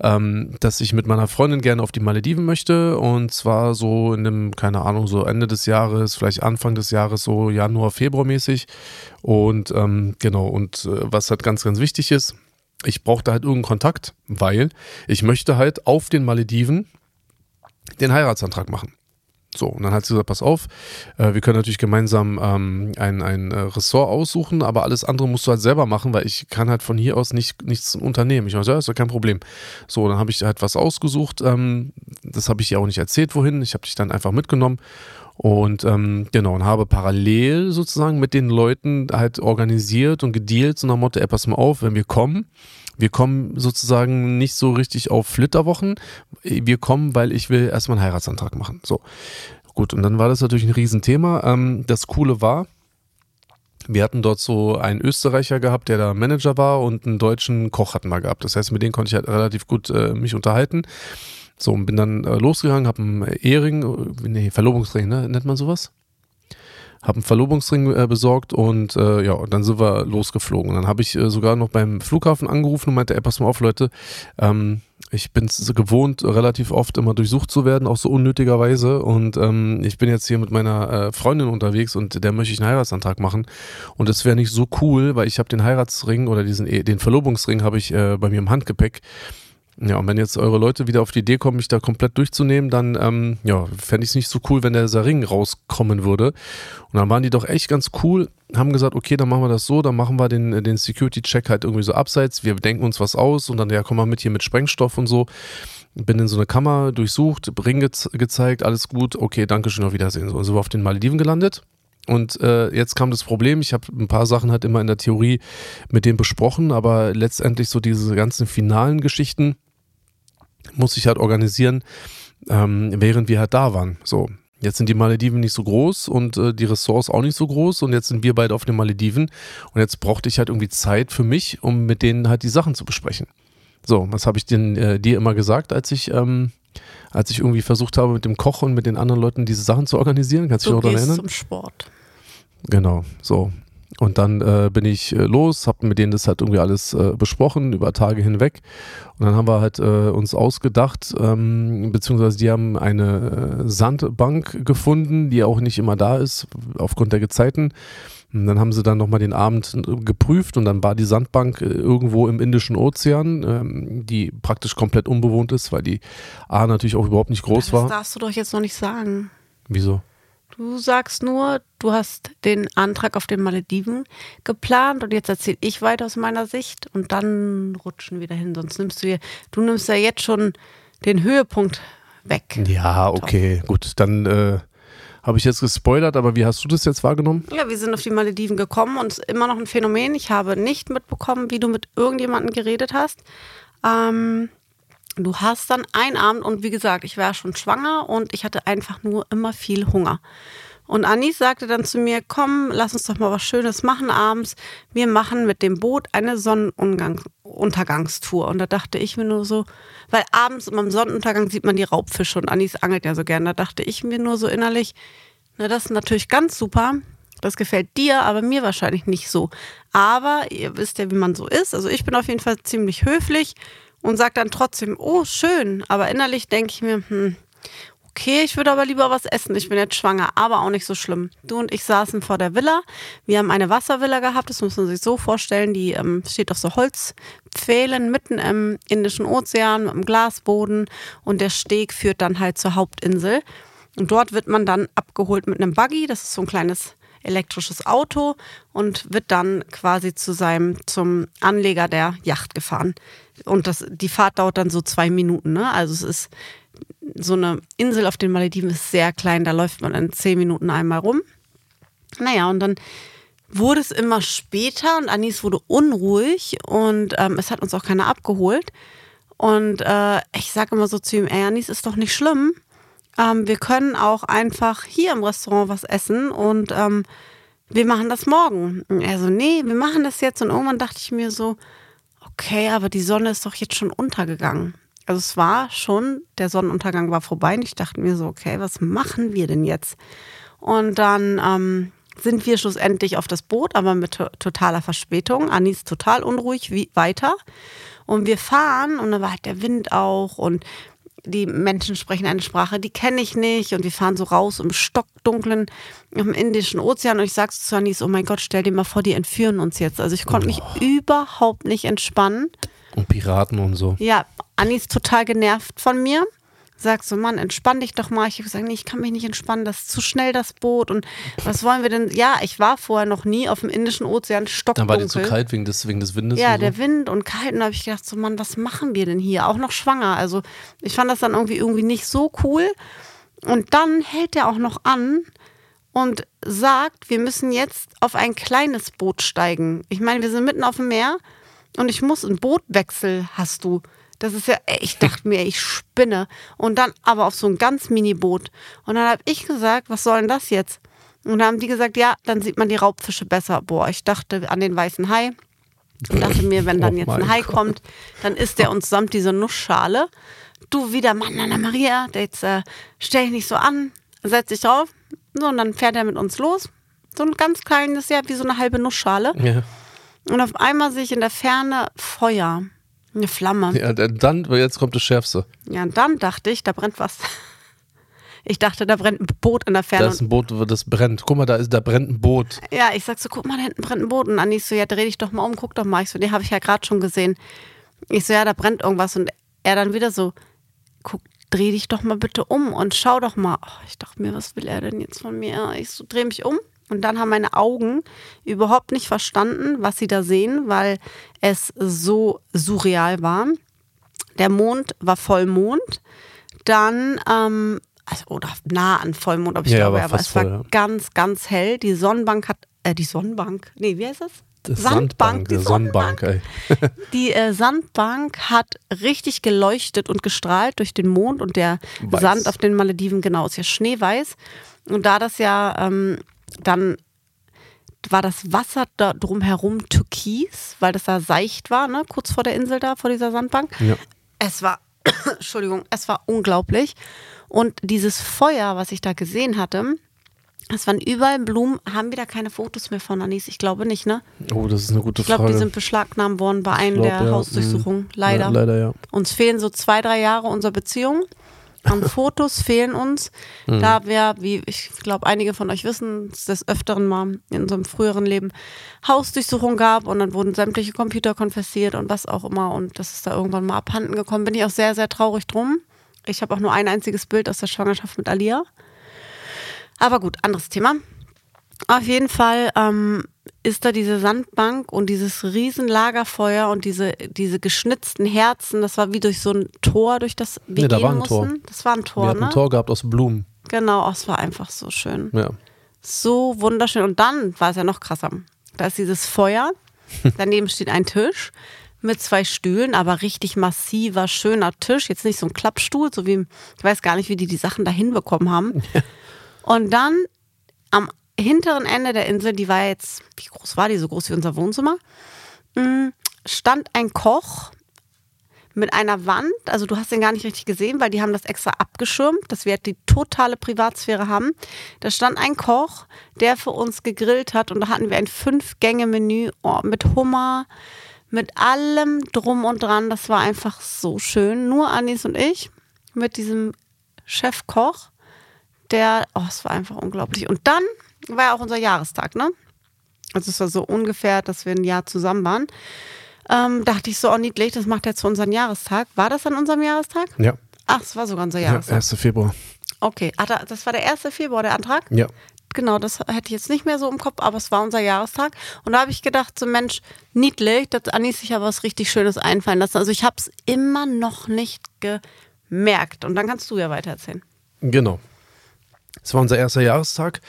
ähm, dass ich mit meiner Freundin gerne auf die Malediven möchte und zwar so in dem, keine Ahnung, so Ende des Jahres, vielleicht Anfang des Jahres, so Januar, Februar mäßig und ähm, genau, und äh, was halt ganz, ganz wichtig ist, ich brauchte halt irgendeinen Kontakt, weil ich möchte halt auf den Malediven den Heiratsantrag machen. So, und dann hat sie gesagt, pass auf, äh, wir können natürlich gemeinsam ähm, ein, ein äh, Ressort aussuchen, aber alles andere musst du halt selber machen, weil ich kann halt von hier aus nicht, nichts unternehmen. Ich meinte, ja, ist doch kein Problem. So, dann habe ich halt was ausgesucht, ähm, das habe ich ihr auch nicht erzählt, wohin, ich habe dich dann einfach mitgenommen und ähm, genau, und habe parallel sozusagen mit den Leuten halt organisiert und gedealt, so nach Motto, ey, pass mal auf, wenn wir kommen, wir kommen sozusagen nicht so richtig auf Flitterwochen. Wir kommen, weil ich will erstmal einen Heiratsantrag machen. So. Gut, und dann war das natürlich ein Riesenthema. Ähm, das Coole war, wir hatten dort so einen Österreicher gehabt, der da Manager war und einen deutschen Koch hatten wir gehabt. Das heißt, mit denen konnte ich halt relativ gut äh, mich unterhalten. So, und bin dann äh, losgegangen, habe einen Ehering, äh, nee, Verlobungsring, ne? nennt man sowas? Habe einen Verlobungsring äh, besorgt und äh, ja, dann sind wir losgeflogen. Dann habe ich äh, sogar noch beim Flughafen angerufen und meinte, ey, pass mal auf, Leute, ähm, ich bin es gewohnt, relativ oft immer durchsucht zu werden, auch so unnötigerweise. Und ähm, ich bin jetzt hier mit meiner äh, Freundin unterwegs und der möchte ich einen Heiratsantrag machen. Und es wäre nicht so cool, weil ich habe den Heiratsring oder diesen den Verlobungsring habe ich äh, bei mir im Handgepäck. Ja, und wenn jetzt eure Leute wieder auf die Idee kommen, mich da komplett durchzunehmen, dann ähm, ja, fände ich es nicht so cool, wenn der Ring rauskommen würde. Und dann waren die doch echt ganz cool, haben gesagt, okay, dann machen wir das so, dann machen wir den, den Security-Check halt irgendwie so abseits, wir denken uns was aus und dann, ja, komm mal mit hier mit Sprengstoff und so. Bin in so eine Kammer durchsucht, Ring ge gezeigt, alles gut, okay, danke schön, auf Wiedersehen. So, sind wir auf den Malediven gelandet. Und äh, jetzt kam das Problem, ich habe ein paar Sachen halt immer in der Theorie mit dem besprochen, aber letztendlich so diese ganzen finalen Geschichten, muss ich halt organisieren, ähm, während wir halt da waren. So. Jetzt sind die Malediven nicht so groß und äh, die Ressorts auch nicht so groß und jetzt sind wir beide auf den Malediven und jetzt brauchte ich halt irgendwie Zeit für mich, um mit denen halt die Sachen zu besprechen. So, was habe ich denn, äh, dir immer gesagt, als ich, ähm, als ich irgendwie versucht habe, mit dem Koch und mit den anderen Leuten diese Sachen zu organisieren? Kannst du dich noch daran erinnern? zum Sport. Genau, so. Und dann äh, bin ich äh, los, habe mit denen das halt irgendwie alles äh, besprochen, über Tage hinweg. Und dann haben wir halt äh, uns ausgedacht, ähm, beziehungsweise die haben eine äh, Sandbank gefunden, die auch nicht immer da ist, aufgrund der Gezeiten. Und dann haben sie dann nochmal den Abend äh, geprüft und dann war die Sandbank irgendwo im Indischen Ozean, ähm, die praktisch komplett unbewohnt ist, weil die A natürlich auch überhaupt nicht groß das war. Das darfst du doch jetzt noch nicht sagen. Wieso? Du sagst nur, du hast den Antrag auf den Malediven geplant und jetzt erzähle ich weiter aus meiner Sicht und dann rutschen wir dahin. Sonst nimmst du, du nimmst ja jetzt schon den Höhepunkt weg. Ja, okay, Tom. gut, dann äh, habe ich jetzt gespoilert, aber wie hast du das jetzt wahrgenommen? Ja, wir sind auf die Malediven gekommen und es ist immer noch ein Phänomen. Ich habe nicht mitbekommen, wie du mit irgendjemandem geredet hast. Ähm, Du hast dann einen Abend und wie gesagt, ich war schon schwanger und ich hatte einfach nur immer viel Hunger. Und Anis sagte dann zu mir, komm, lass uns doch mal was Schönes machen abends. Wir machen mit dem Boot eine Sonnenuntergangstour. Und da dachte ich mir nur so, weil abends beim Sonnenuntergang sieht man die Raubfische und Anis angelt ja so gern. Da dachte ich mir nur so innerlich, na, das ist natürlich ganz super. Das gefällt dir, aber mir wahrscheinlich nicht so. Aber ihr wisst ja, wie man so ist. Also ich bin auf jeden Fall ziemlich höflich und sage dann trotzdem, oh, schön. Aber innerlich denke ich mir, hm, okay, ich würde aber lieber was essen. Ich bin jetzt schwanger, aber auch nicht so schlimm. Du und ich saßen vor der Villa. Wir haben eine Wasservilla gehabt, das muss man sich so vorstellen. Die ähm, steht auf so Holzpfählen mitten im Indischen Ozean mit einem Glasboden und der Steg führt dann halt zur Hauptinsel. Und dort wird man dann abgeholt mit einem Buggy. Das ist so ein kleines elektrisches Auto und wird dann quasi zu seinem, zum Anleger der Yacht gefahren. Und das, die Fahrt dauert dann so zwei Minuten. Ne? Also es ist so eine Insel auf den Malediven ist sehr klein, da läuft man in zehn Minuten einmal rum. Naja, und dann wurde es immer später und Anis wurde unruhig und ähm, es hat uns auch keiner abgeholt. Und äh, ich sage immer so zu ihm, ey, Anis ist doch nicht schlimm. Ähm, wir können auch einfach hier im Restaurant was essen und ähm, wir machen das morgen. Und er so, nee, wir machen das jetzt. Und irgendwann dachte ich mir so, okay, aber die Sonne ist doch jetzt schon untergegangen. Also es war schon, der Sonnenuntergang war vorbei und ich dachte mir so, okay, was machen wir denn jetzt? Und dann ähm, sind wir schlussendlich auf das Boot, aber mit to totaler Verspätung. Anis total unruhig, wie weiter. Und wir fahren und da war halt der Wind auch und die Menschen sprechen eine Sprache, die kenne ich nicht und wir fahren so raus im stockdunklen im Indischen Ozean und ich sag zu Anis, oh mein Gott, stell dir mal vor, die entführen uns jetzt. Also ich konnte mich überhaupt nicht entspannen. Und Piraten und so. Ja, Anis total genervt von mir sagst so, Mann, entspann dich doch mal. Ich habe gesagt, nee, ich kann mich nicht entspannen, das ist zu schnell das Boot. Und was wollen wir denn? Ja, ich war vorher noch nie auf dem Indischen Ozean stockdunkel. Dann war dir zu kalt wegen des, wegen des Windes? Ja, so? der Wind und kalt. Und da habe ich gedacht, so, Mann, was machen wir denn hier? Auch noch schwanger. Also ich fand das dann irgendwie, irgendwie nicht so cool. Und dann hält er auch noch an und sagt, wir müssen jetzt auf ein kleines Boot steigen. Ich meine, wir sind mitten auf dem Meer und ich muss einen Bootwechsel hast du. Das ist ja, ich dachte mir, ich spinne. Und dann aber auf so ein ganz Mini-Boot. Und dann habe ich gesagt, was soll denn das jetzt? Und dann haben die gesagt, ja, dann sieht man die Raubfische besser. Boah, ich dachte an den weißen Hai. Und dachte mir, wenn dann Oh jetzt ein Hai Gott. kommt, dann isst der uns samt dieser Nussschale. Du wieder, Mann, Anna Maria, jetzt äh, stell dich nicht so an, setz dich drauf. So, und dann fährt er mit uns los. So ein ganz kleines, ja, wie so eine halbe Nussschale. Ja. Und auf einmal sehe ich in der Ferne Feuer. Eine Flamme. ja, dann, jetzt kommt das Schärfste. Ja, dann dachte ich, da brennt was. Ich dachte, da brennt ein Boot in der Da Ferne. ist ein Boot, das brennt. Guck mal, da, ist, da brennt ein Boot. ja, ich sag so, guck mal, da hinten brennt ein Boot. Und Anni so, ja, dreh dich doch mal um, guck doch mal. Ich so, nee, habe ich ja gerade schon gesehen. Ich so, ja, da brennt irgendwas. Und er dann wieder so, guck, dreh dich doch mal bitte um und schau doch mal. Oh, ich dachte mir, was will er denn jetzt von mir? Ich so, dreh mich um. Und dann haben meine Augen überhaupt nicht verstanden, was sie da sehen, weil es so surreal war. Der Mond war Vollmond. Dann, ähm, also, oder nah an Vollmond, aber ich Ja, glaube, war aber es war voll, ja. ganz, ganz hell. Die Sonnenbank hat, äh, die Sonnenbank, nee, wie heißt das? Das Sandbank, die Sonnenbank, ey. Die äh, Sandbank hat richtig geleuchtet und gestrahlt durch den Mond und der Weiß. Sand auf den Malediven, genau, ist ja schneeweiß. Und da das ja ähm, dann war das Wasser da drumherum türkis, weil das da seicht war, ne? kurz vor der Insel da, vor dieser Sandbank. Ja. Es war, Entschuldigung, es war unglaublich. Und dieses Feuer, was ich da gesehen hatte, es waren überall Blumen. Haben wir da keine Fotos mehr von Anis? Ich glaube nicht, ne? Oh, das ist eine gute Ich glaube, Frage. die sind beschlagnahmt worden bei einem glaub, der ja. Hausdurchsuchungen. Mhm. Leider. Ja, leider, ja. Uns fehlen so zwei, drei Jahre unserer Beziehung. An Fotos fehlen uns. Mhm. Da wir, wie ich glaube, einige von euch wissen, es des Öfteren mal in unserem früheren Leben Hausdurchsuchung gab und dann wurden sämtliche Computer konfisziert und was auch immer. Und das ist da irgendwann mal abhanden gekommen. Bin ich auch sehr, sehr traurig drum. Ich habe auch nur ein einziges Bild aus der Schwangerschaft mit Alia. Aber gut, anderes Thema. Auf jeden Fall ähm, ist da diese Sandbank und dieses riesen Lagerfeuer und diese, diese geschnitzten Herzen. Das war wie durch so ein Tor, durch das wir Nee, da war ein mussten. Tor. Das war ein Wir Tor, hatten ne? ein Tor gehabt aus Blumen. Genau, oh, es war einfach so schön. Ja. So wunderschön. Und dann war es ja noch krasser. Da ist dieses Feuer, daneben steht ein Tisch mit zwei Stühlen, aber richtig massiver, schöner Tisch. Jetzt nicht so ein Klappstuhl, so wie, ich weiß gar nicht, wie die die Sachen da hinbekommen haben. Und dann am hinteren Ende der Insel, die war jetzt, wie groß war die? So groß wie unser Wohnzimmer, mm, stand ein Koch mit einer Wand, also du hast den gar nicht richtig gesehen, weil die haben das extra abgeschirmt, dass wir halt die totale Privatsphäre haben. Da stand ein Koch, der für uns gegrillt hat und da hatten wir ein Fünf-Gänge-Menü oh, mit Hummer, mit allem drum und dran. Das war einfach so schön. Nur Anis und ich mit diesem Chefkoch, der, oh, es war einfach unglaublich. Und dann war ja auch unser Jahrestag, ne? Also es war so ungefähr, dass wir ein Jahr zusammen waren. Ähm, dachte ich so, oh niedlich, das macht er zu unserem Jahrestag. War das an unserem Jahrestag? Ja. Ach, es war sogar unser ja. Jahrestag. 1. Februar. Okay, ah, da- das war der 1. Februar, der Antrag? Ja. Genau, das hätte ich jetzt nicht mehr so im Kopf, aber es war unser Jahrestag. Und da habe ich gedacht, so Mensch, niedlich, dass Anis sich ja was richtig Schönes einfallen lassen. Also ich habe es immer noch nicht gemerkt. Und dann kannst du ja weitererzählen. Genau. Es war unser erster Jahrestag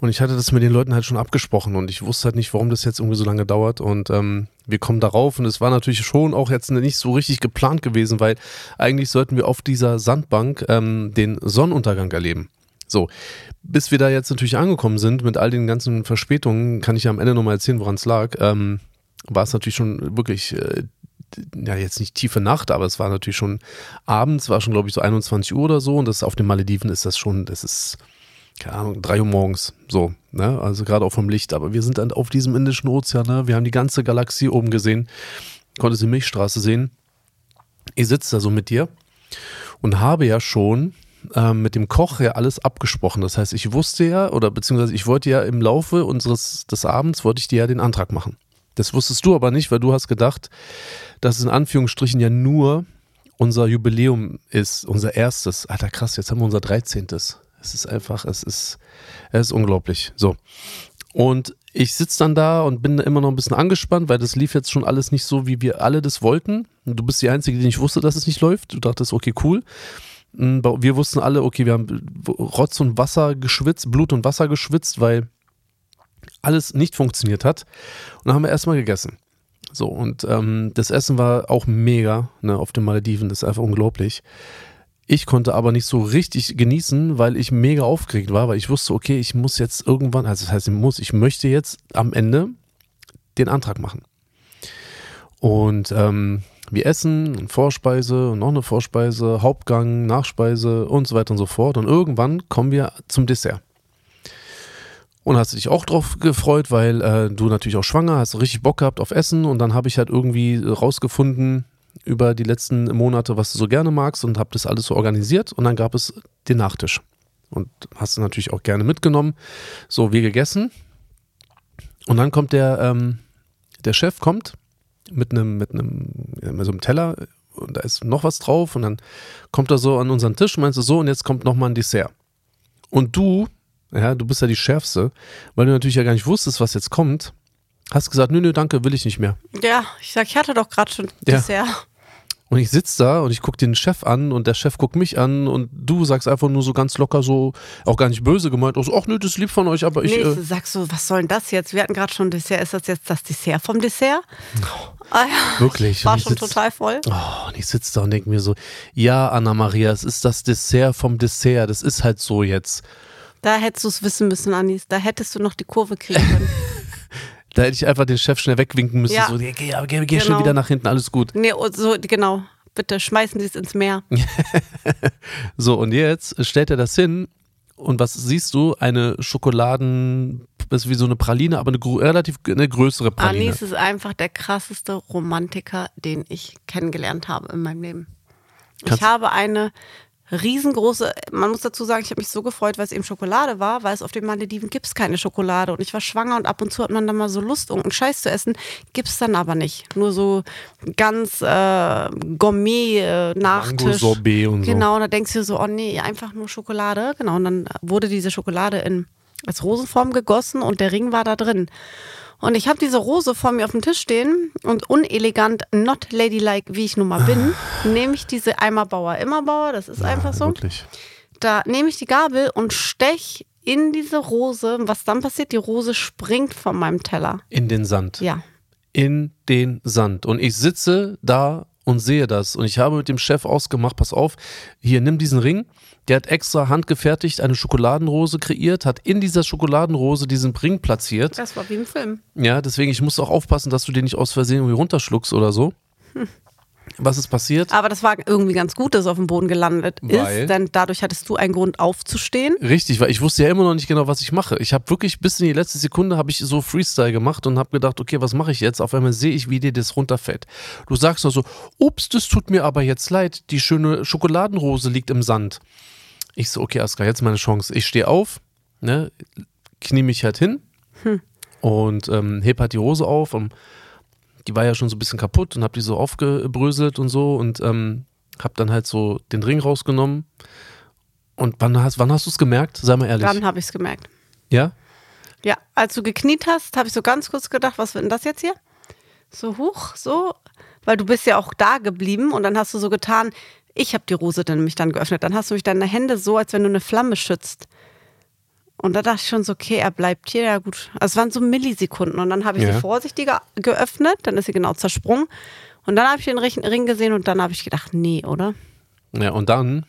und ich hatte das mit den Leuten halt schon abgesprochen und ich wusste halt nicht, warum das jetzt irgendwie so lange dauert und ähm, wir kommen darauf und es war natürlich schon auch jetzt nicht so richtig geplant gewesen, weil eigentlich sollten wir auf dieser Sandbank ähm, den Sonnenuntergang erleben. So, bis wir da jetzt natürlich angekommen sind mit all den ganzen Verspätungen, kann ich ja am Ende nochmal erzählen, woran es lag, ähm, war es natürlich schon wirklich äh, ja, jetzt nicht tiefe Nacht, aber es war natürlich schon abends, war schon, glaube ich, so 21 Uhr oder so. Und das auf den Malediven ist das schon, das ist, keine Ahnung, drei Uhr morgens, so, ne? Also gerade auch vom Licht. Aber wir sind dann auf diesem Indischen Ozean, ne? Wir haben die ganze Galaxie oben gesehen, konnte die Milchstraße sehen. Ich sitze da so mit dir und habe ja schon ähm, mit dem Koch ja alles abgesprochen. Das heißt, ich wusste ja, oder beziehungsweise ich wollte ja im Laufe unseres des Abends, wollte ich dir ja den Antrag machen. Das wusstest du aber nicht, weil du hast gedacht, dass es in Anführungsstrichen ja nur unser Jubiläum ist, unser erstes. Alter, krass, jetzt haben wir unser 13. Es ist einfach, es ist, es ist unglaublich. So. Und ich sitze dann da und bin immer noch ein bisschen angespannt, weil das lief jetzt schon alles nicht so, wie wir alle das wollten. Du bist die Einzige, die nicht wusste, dass es nicht läuft. Du dachtest, okay, cool. Hm, Wir wussten alle, okay, wir haben Rotz und Wasser geschwitzt, Blut und Wasser geschwitzt, weil alles nicht funktioniert hat. Und dann haben wir erstmal gegessen. So, und ähm, das Essen war auch mega ne, auf den Malediven, das ist einfach unglaublich. Ich konnte aber nicht so richtig genießen, weil ich mega aufgeregt war, weil ich wusste, okay, ich muss jetzt irgendwann, also das heißt, ich muss, ich möchte jetzt am Ende den Antrag machen. Und ähm, wir essen und Vorspeise und noch eine Vorspeise, Hauptgang, Nachspeise und so weiter und so fort. Und irgendwann kommen wir zum Dessert. Und hast dich auch drauf gefreut, weil äh, du natürlich auch schwanger hast, richtig Bock gehabt auf Essen. Und dann habe ich halt irgendwie rausgefunden über die letzten Monate, was du so gerne magst und habe das alles so organisiert. Und dann gab es den Nachtisch. Und hast du natürlich auch gerne mitgenommen. So, wir gegessen. Und dann kommt der, ähm, der Chef kommt mit einem, mit einem, mit so einem Teller und da ist noch was drauf und dann kommt er so an unseren Tisch und meinst du so und jetzt kommt noch mal ein Dessert. Und du, ja, du bist ja die Schärfste, weil du natürlich ja gar nicht wusstest, was jetzt kommt, hast gesagt, nö, nö, danke, will ich nicht mehr. Ja, ich sag, ich hatte doch gerade schon Ja. Dessert. Und ich sitze da und ich gucke den Chef an und der Chef guckt mich an und du sagst einfach nur so ganz locker so, auch gar nicht böse gemeint, auch so, ach nö, das ist lieb von euch, aber ich, nee, äh, ich sag so, was soll denn das jetzt? Wir hatten gerade schon Dessert. Ist das jetzt das Dessert vom Dessert? Ah, ja. wirklich. War schon sitz- total voll. Oh, und ich sitze da und denke mir so, ja, Anna-Maria, es ist das Dessert vom Dessert, das ist halt so jetzt. Da hättest du es wissen müssen, Anis. Da hättest du noch die Kurve kriegen können. Da hätte ich einfach den Chef schnell wegwinken müssen, Ja. so, geh, geh, geh, geh schnell Genau. wieder nach hinten, alles gut. nee, und so, genau. Bitte schmeißen Sie es ins Meer. So, und jetzt stellt er das hin und was siehst du? Eine Schokoladen, das ist wie so eine Praline, aber eine relativ eine größere Praline. Anis ist einfach der krasseste Romantiker, den ich kennengelernt habe in meinem Leben. Kannst- ich habe eine riesengroße, man muss dazu sagen, ich habe mich so gefreut, weil es eben Schokolade war, weil es auf den Malediven gibt es keine Schokolade und ich war schwanger und ab und zu hat man dann mal so Lust, irgendeinen Scheiß zu essen, gibt es dann aber nicht. Nur so ganz äh, Gourmet-Nachtisch. Mango-Sorbet und so. Genau, und da denkst du so, oh nee, einfach nur Schokolade. Genau, und dann wurde diese Schokolade in als Rosenform gegossen und der Ring war da drin. Und ich habe diese Rose vor mir auf dem Tisch stehen und unelegant, not ladylike, wie ich nun mal bin, nehme ich diese Eimerbauer Immerbauer, das ist einfach so. Wirklich. Da nehme ich die Gabel und stech in diese Rose. Was dann passiert? Die Rose springt von meinem Teller. In den Sand. Ja. in den Sand. Und ich sitze da und sehe das. Und ich habe mit dem Chef ausgemacht, pass auf, hier, nimm diesen Ring. Der hat extra handgefertigt eine Schokoladenrose kreiert, hat in dieser Schokoladenrose diesen Ring platziert. Das war wie im Film. Ja, deswegen, ich muss auch aufpassen, dass du den nicht aus Versehen irgendwie runterschluckst oder so. Was ist passiert? Aber das war irgendwie ganz gut, dass es auf dem Boden gelandet Weil? ist, denn dadurch hattest du einen Grund aufzustehen. Richtig, weil ich wusste ja immer noch nicht genau, was ich mache. Ich habe wirklich bis in die letzte Sekunde habe ich so Freestyle gemacht und habe gedacht, okay, was mache ich jetzt? Auf einmal sehe ich, wie dir das runterfällt. Du sagst also, ups, das tut mir aber jetzt leid. Die schöne Schokoladenrose liegt im Sand. Ich so, okay, Aska, jetzt meine Chance. Ich stehe auf, ne, knie mich halt hin und ähm, heb halt die Rose auf und die war ja schon so ein bisschen kaputt und hab die so aufgebröselt und so und ähm, hab dann halt so den Ring rausgenommen. Und wann hast, wann hast du es gemerkt? Sei mal ehrlich. Dann habe ich es gemerkt. ja? Ja, als du gekniet hast, habe ich so ganz kurz gedacht, was wird denn das jetzt hier? So hoch, so, weil du bist ja auch da geblieben und dann hast du so getan, ich habe die Rose dann nämlich dann geöffnet. Dann hast du mich deine Hände so, als wenn du eine Flamme schützt. Und da dachte ich schon so, okay, er bleibt hier, ja gut. Also es waren so Millisekunden und dann habe ich Ja. sie vorsichtiger geöffnet, dann ist sie genau zersprungen. Und dann habe ich den Ring Ring gesehen und dann habe ich gedacht, nee, oder? Ja, und dann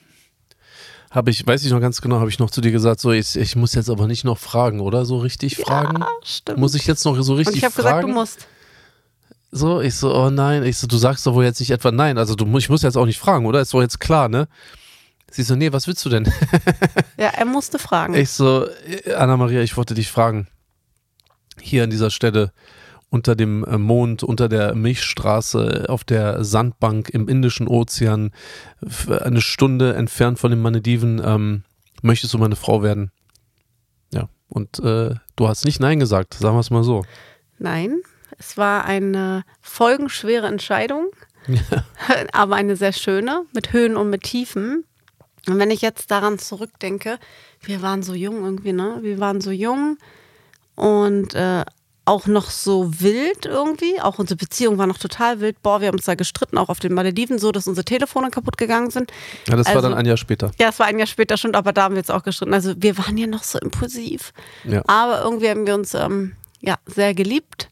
habe ich, weiß ich noch ganz genau, habe ich noch zu dir gesagt, so, ich, ich muss jetzt aber nicht noch fragen, oder? So richtig fragen? Ja, stimmt. Muss ich jetzt noch so richtig und ich habe fragen? gesagt, du musst. So, ich so, oh nein, ich so, du sagst doch wohl jetzt nicht etwa nein, also du, ich muss jetzt auch nicht fragen, oder? Ist doch jetzt klar, ne? Sie so, nee, was willst du denn? Ja, er musste fragen. Ich so, äh, Anna-Maria, ich wollte dich fragen. Hier an dieser Stelle unter dem äh, Mond, unter der Milchstraße, auf der Sandbank im Indischen Ozean, eine Stunde entfernt von den Malediven, ähm, möchtest du meine Frau werden? Ja, und äh, du hast nicht Nein gesagt, sagen wir es mal so. Nein, es war eine folgenschwere Entscheidung, aber eine sehr schöne, mit Höhen und mit Tiefen. Und wenn ich jetzt daran zurückdenke, wir waren so jung irgendwie, ne? Wir waren so jung und äh, auch noch so wild irgendwie. Auch unsere Beziehung war noch total wild. Boah, wir haben uns da gestritten, auch auf den Malediven, so dass unsere Telefone kaputt gegangen sind. Ja, das war Also- dann ein Jahr später. Ja, es war ein Jahr später schon, aber da haben wir jetzt auch gestritten. Also wir waren ja noch so impulsiv. Ja. Aber irgendwie haben wir uns ähm, ja, sehr geliebt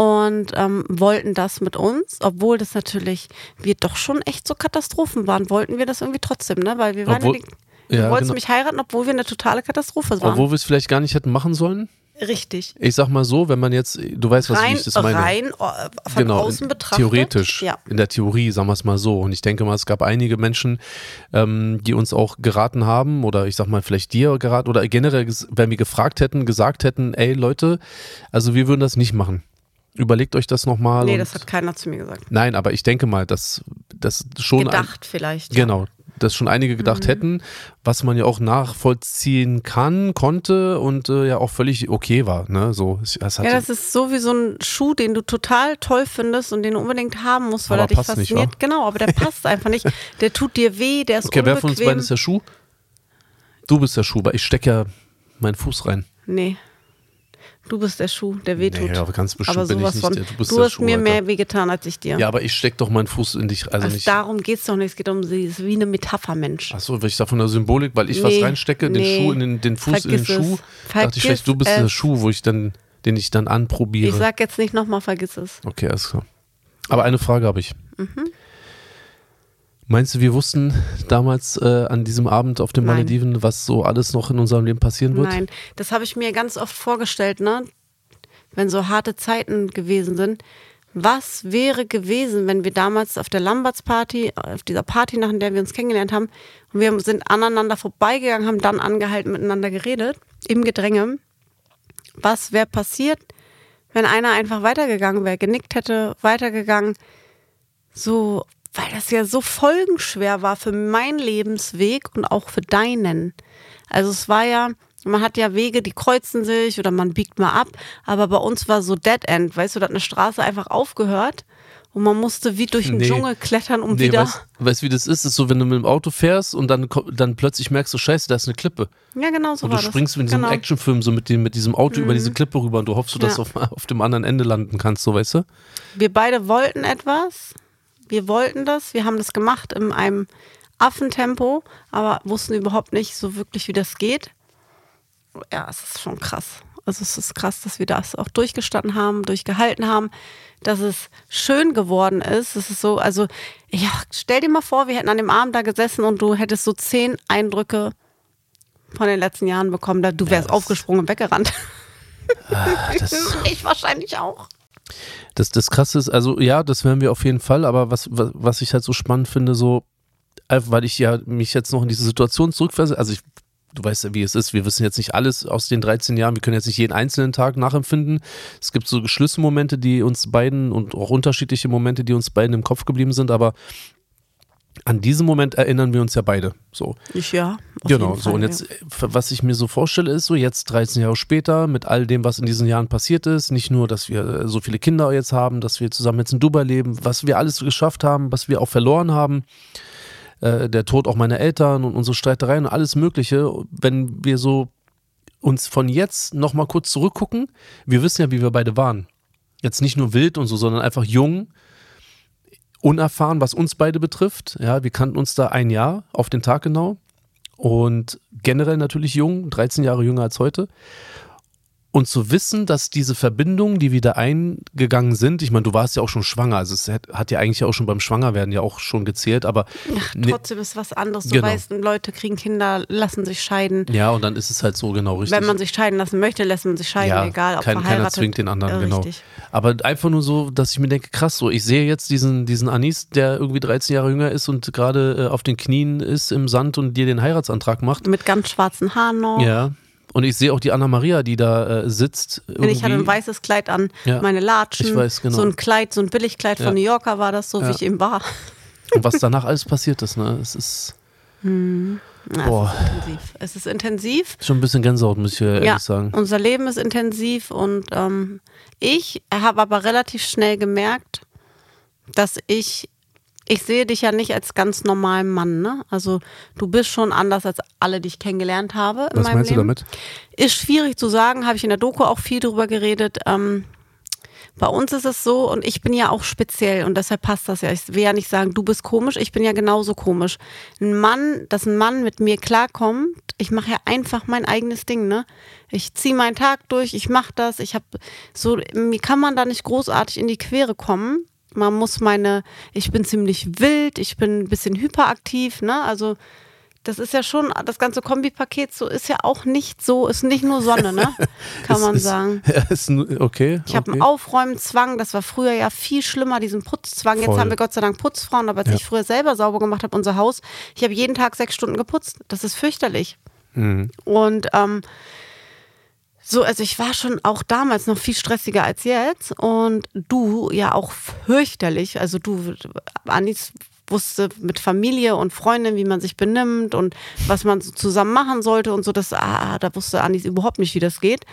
und ähm, wollten das mit uns, obwohl das natürlich, wir doch schon echt so Katastrophen waren, wollten wir das irgendwie trotzdem, ne? Weil wir waren Obwohl- ja die, ja, du wolltest genau. mich heiraten, obwohl wir eine totale Katastrophe waren. Obwohl wir es vielleicht gar nicht hätten machen sollen. Richtig. Ich sag mal so, wenn man jetzt, du weißt, was Rein, ich das meine. rein äh, von genau, außen betrachtet. theoretisch, Ja. in der Theorie, sagen wir es mal so. Und ich denke mal, es gab einige Menschen, ähm, die uns auch geraten haben, oder ich sag mal, vielleicht dir geraten, oder generell, wenn wir gefragt hätten, gesagt hätten, ey Leute, also wir würden das nicht machen. Überlegt euch das nochmal. Nee, das hat keiner zu mir gesagt. Nein, aber ich denke mal, dass das schon. ein- Gedacht vielleicht. ja. Mhm. Genau, dass schon einige gedacht hätten, was man ja auch nachvollziehen kann, konnte und äh, ja auch völlig okay war. Ne? So, hat, Ja, das ist so wie so ein Schuh, den du total toll findest und den du unbedingt haben musst, weil Aber er dich passt nicht, fasziniert. wa? genau, aber der passt einfach nicht. Der tut dir weh, der ist okay, wer von uns unbequem. beiden ist der Schuh? Du bist der Schuh, weil ich stecke ja meinen Fuß rein. Nee. Du bist der Schuh, der wehtut. Nee, aber ganz bestimmt aber bin ich sowas nicht von. du bist du hast Schuh, mir Alter. mehr wehgetan als ich dir. Ja, aber ich steck doch meinen Fuß in dich, also also nicht. darum geht es doch nicht. Es geht um sie. Es ist wie eine Metapher, Mensch. Achso, weil ich da von der Symbolik, weil ich was Nee, reinstecke, den nee. Schuh in den, den Fuß in den Vergiss es. Schuh, dachte ich vielleicht, du bist Vergiss der es. Schuh, wo ich dann, den ich dann anprobiere. Ich sag jetzt nicht nochmal, vergiss es. Okay, alles klar. Aber eine Frage habe ich. Mhm. Meinst du, wir wussten damals äh, an diesem Abend auf den Nein. Malediven, was so alles noch in unserem Leben passieren wird? Nein, das habe ich mir ganz oft vorgestellt, ne? Wenn so harte Zeiten gewesen sind. Was wäre gewesen, wenn wir damals auf der Lamberts Party, auf dieser Party, nach der wir uns kennengelernt haben, und wir sind aneinander vorbeigegangen, haben dann angehalten, miteinander geredet, im Gedränge. Was wäre passiert, wenn einer einfach weitergegangen wäre, genickt hätte, weitergegangen? So, weil das ja so folgenschwer war für meinen Lebensweg und auch für deinen. Also es war ja, man hat ja Wege, die kreuzen sich oder man biegt mal ab, aber bei uns war so Dead End, weißt du, da hat eine Straße einfach aufgehört und man musste wie durch den Nee. Dschungel klettern, um Nee, wieder. weißt, weißt du, wie das ist? Es ist so, wenn du mit dem Auto fährst und dann, dann plötzlich merkst du, scheiße, da ist eine Klippe. ja, genau so Und du das. springst wie in diesem genau. Mhm. Actionfilm so mit, dem, mit diesem Auto über diese Klippe rüber und du hoffst, dass Ja. du auf, auf dem anderen Ende landen kannst, so weißt du? Wir beide wollten etwas. Wir wollten das. Wir haben das gemacht in einem Affentempo, aber wussten überhaupt nicht so wirklich, wie das geht. Ja, es ist schon krass. Also es ist krass, dass wir das auch durchgestanden haben, durchgehalten haben, dass es schön geworden ist. Es ist so, also ja, stell dir mal vor, wir hätten an dem Abend da gesessen und du hättest so zehn Eindrücke von den letzten Jahren bekommen. Da- Du wärst das- aufgesprungen und weggerannt. Das, ich wahrscheinlich auch. Das, das Krasse ist, also ja, das werden wir auf jeden Fall, aber was, was, was ich halt so spannend finde, so, weil ich ja mich jetzt noch in diese Situation zurückversetze, also ich, du weißt ja, wie es ist, wir wissen jetzt nicht alles aus den 13 Jahren, wir können jetzt nicht jeden einzelnen Tag nachempfinden. Es gibt so Schlüsselmomente, die uns beiden und auch unterschiedliche Momente, die uns beiden im Kopf geblieben sind, aber an diesen Moment erinnern wir uns ja beide. So. Ich ja. Genau, so Fall, und ja. jetzt, äh, was ich mir so vorstelle, ist so jetzt 13 Jahre später, mit all dem, was in diesen Jahren passiert ist, nicht nur, dass wir äh, so viele Kinder jetzt haben, dass wir zusammen jetzt in Dubai leben, was wir alles geschafft haben, was wir auch verloren haben, äh, der Tod auch meiner Eltern und unsere Streitereien und alles Mögliche, wenn wir so uns von jetzt nochmal kurz zurückgucken, wir wissen ja, wie wir beide waren. Jetzt nicht nur wild und so, sondern einfach jung, unerfahren, was uns beide betrifft. Ja, wir kannten uns da ein Jahr auf den Tag genau und generell natürlich jung, 13 Jahre jünger als heute. Und zu wissen, dass diese Verbindungen, die wieder eingegangen sind, ich meine, du warst ja auch schon schwanger, also es hat, hat ja eigentlich auch schon beim Schwangerwerden ja auch schon gezählt, aber Ach, ne- trotzdem ist was anderes. Du Genau. weißt, Leute kriegen Kinder, lassen sich scheiden. ja, und dann ist es halt so genau richtig. Wenn man sich scheiden lassen möchte, lässt man sich scheiden, ja, egal ob kein, keiner verheiratet. zwingt den anderen, äh, genau. Richtig. Aber einfach nur so, dass ich mir denke, krass, so, ich sehe jetzt diesen, diesen Anis, der irgendwie 13 Jahre jünger ist und gerade äh, auf den Knien ist im Sand und dir den Heiratsantrag macht. Mit ganz schwarzen Haaren noch. Ja. Und ich sehe auch die Anna-Maria, die da äh, sitzt. Und ich hatte ein irgendwie. weißes Kleid an, Ja. meine Latschen, Ich weiß, genau. so ein Kleid, so ein Billigkleid Ja. von New Yorker war das, so wie Ja. ich eben war. Und was danach alles passiert ist, ne? Es ist Ja, Boah. Es ist intensiv. Es ist intensiv. schon ein bisschen Gänsehaut, muss ich ehrlich ja, sagen. unser Leben ist intensiv und ähm, ich habe aber relativ schnell gemerkt, dass ich, ich sehe dich ja nicht als ganz normalen Mann, ne? Also du bist schon anders als alle, die ich kennengelernt habe in Was meinem meinst du Leben. damit? Ist schwierig zu sagen, habe ich in der Doku auch viel drüber geredet. Ähm, bei uns ist es so, und ich bin ja auch speziell und deshalb passt das ja. Ich will ja nicht sagen, du bist komisch, ich bin ja genauso komisch. Ein Mann, dass ein Mann mit mir klarkommt, ich mache ja einfach mein eigenes Ding, ne? Ich ziehe meinen Tag durch, ich mache das, ich habe so, mir kann man da nicht großartig in die Quere kommen. Man muss meine, ich bin ziemlich wild, ich bin ein bisschen hyperaktiv, ne? Also das ist ja schon, das ganze Kombipaket so ist ja auch nicht so, ist nicht nur Sonne, ne? Kann man ist, sagen. Ja, ist, okay. Ich habe okay. einen Aufräumzwang, das war früher ja viel schlimmer, diesen Putzzwang. Jetzt Voll. haben wir Gott sei Dank Putzfrauen, aber als Ja. ich früher selber sauber gemacht habe, unser Haus, ich habe jeden Tag sechs Stunden geputzt. Das ist fürchterlich. Mhm. Und ähm, so, also ich war schon auch damals noch viel stressiger als jetzt und du ja auch fürchterlich. Also du, Anis wusste mit Familie und Freundin, wie man sich benimmt und was man so zusammen machen sollte und so. Das, ah, da wusste Anis überhaupt nicht, wie das geht.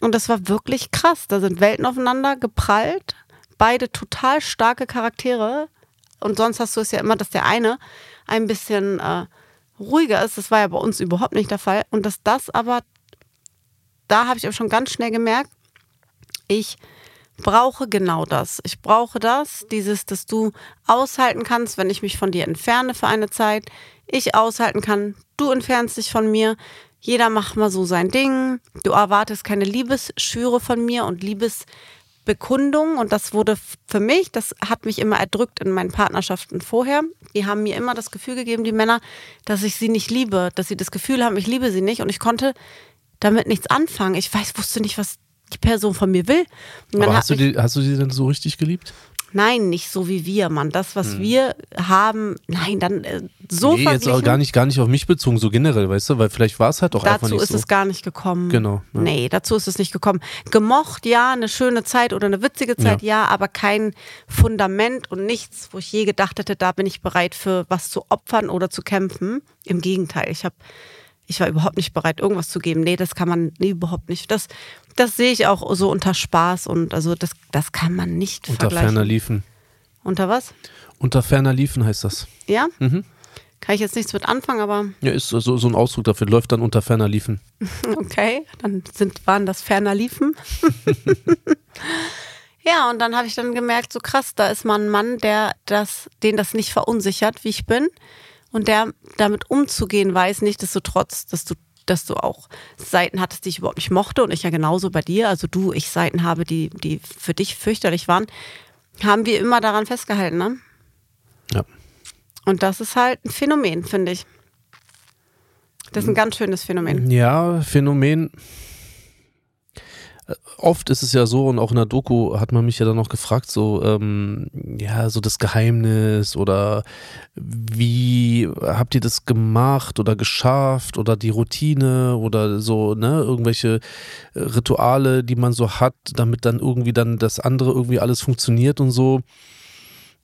Und das war wirklich krass. Da sind Welten aufeinander geprallt. Beide total starke Charaktere. Und sonst hast du es ja immer, dass der eine ein bisschen äh, ruhiger ist. Das war ja bei uns überhaupt nicht der Fall. Und dass das aber, da habe ich auch schon ganz schnell gemerkt, ich brauche genau das. Ich brauche das, dieses, dass du aushalten kannst, wenn ich mich von dir entferne für eine Zeit. Ich aushalten kann, du entfernst dich von mir. Jeder macht mal so sein Ding. Du erwartest keine Liebesschwüre von mir und Liebesbekundung. Und das wurde für mich, das hat mich immer erdrückt in meinen Partnerschaften vorher. Die haben mir immer das Gefühl gegeben, die Männer, dass ich sie nicht liebe, dass sie das Gefühl haben, ich liebe sie nicht. Und ich konnte damit nichts anfangen. Ich weiß, wusste nicht, was die Person von mir will. Aber hast du, die, hast du die denn so richtig geliebt? Nein, nicht so wie wir, Mann. Das, was wir haben, nein, dann äh, so Hm. nee, jetzt auch gar nicht, gar nicht auf mich bezogen, so generell, weißt du? Weil vielleicht war es halt auch einfach Dazu nicht ist so. es gar nicht gekommen. Genau, ja. Nee, dazu ist es nicht gekommen. Gemocht, ja, eine schöne Zeit oder eine witzige Zeit, ja, aber kein Fundament und nichts, wo ich je gedacht hätte, da bin ich bereit für was zu opfern oder zu kämpfen. Im Gegenteil, ich habe ich war überhaupt nicht bereit, irgendwas zu geben. Nee, das kann man nee, überhaupt nicht. Das, das sehe ich auch so unter Spaß und also das, das kann man nicht Unter vergleichen. ferner Liefen. unter was? Unter ferner Liefen heißt das. Ja? Mhm. Kann ich jetzt nichts mit anfangen, aber Ja, ist so, so ein Ausdruck dafür, läuft dann unter ferner Liefen. Okay, dann sind, waren das ferner Liefen. ja, und dann habe ich dann gemerkt, so krass, da ist mal ein Mann, der das, den das nicht verunsichert, wie ich bin, und der damit umzugehen weiß, nichtsdestotrotz, dass du, dass du auch Seiten hattest, die ich überhaupt nicht mochte, und ich ja genauso bei dir, also du, ich Seiten habe, die, die für dich fürchterlich waren, haben wir immer daran festgehalten, ne? Ja. Und das ist halt ein Phänomen, finde ich. Das ist ein ganz schönes Phänomen. Ja, Phänomen. Oft ist es ja so, und auch in der Doku hat man mich ja dann noch gefragt, so, ähm, ja, so das Geheimnis oder wie habt ihr das gemacht oder geschafft oder die Routine oder so, ne, irgendwelche äh, Rituale, die man so hat, damit dann irgendwie dann das andere irgendwie alles funktioniert und so.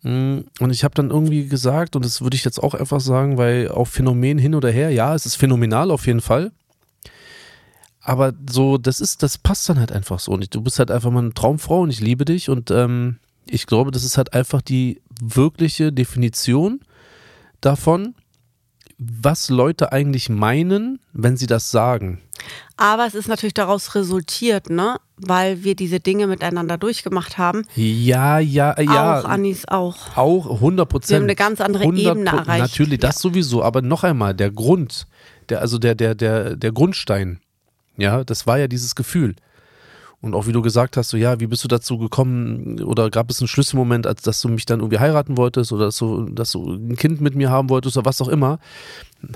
Mm, Und ich habe dann irgendwie gesagt, und das würde ich jetzt auch einfach sagen, weil auf Phänomen hin oder her, ja, es ist phänomenal auf jeden Fall. Aber so, das ist, das passt dann halt einfach so. Und du bist halt einfach mal eine Traumfrau und ich liebe dich. Und ähm, ich glaube, das ist halt einfach die wirkliche Definition davon, was Leute eigentlich meinen, wenn sie das sagen. Aber es ist natürlich daraus resultiert, ne? Weil wir diese Dinge miteinander durchgemacht haben. Ja, ja, ja. Auch Anis auch. Auch 100 Prozent. Wir haben eine ganz andere Ebene erreicht. Natürlich, das sowieso. Aber noch einmal, der Grund, der, also der, der, der, der Grundstein, ja, das war ja dieses Gefühl. Und auch wie du gesagt hast, so ja, wie bist du dazu gekommen oder gab es einen Schlüsselmoment, als dass du mich dann irgendwie heiraten wolltest oder dass du, dass du ein Kind mit mir haben wolltest oder was auch immer.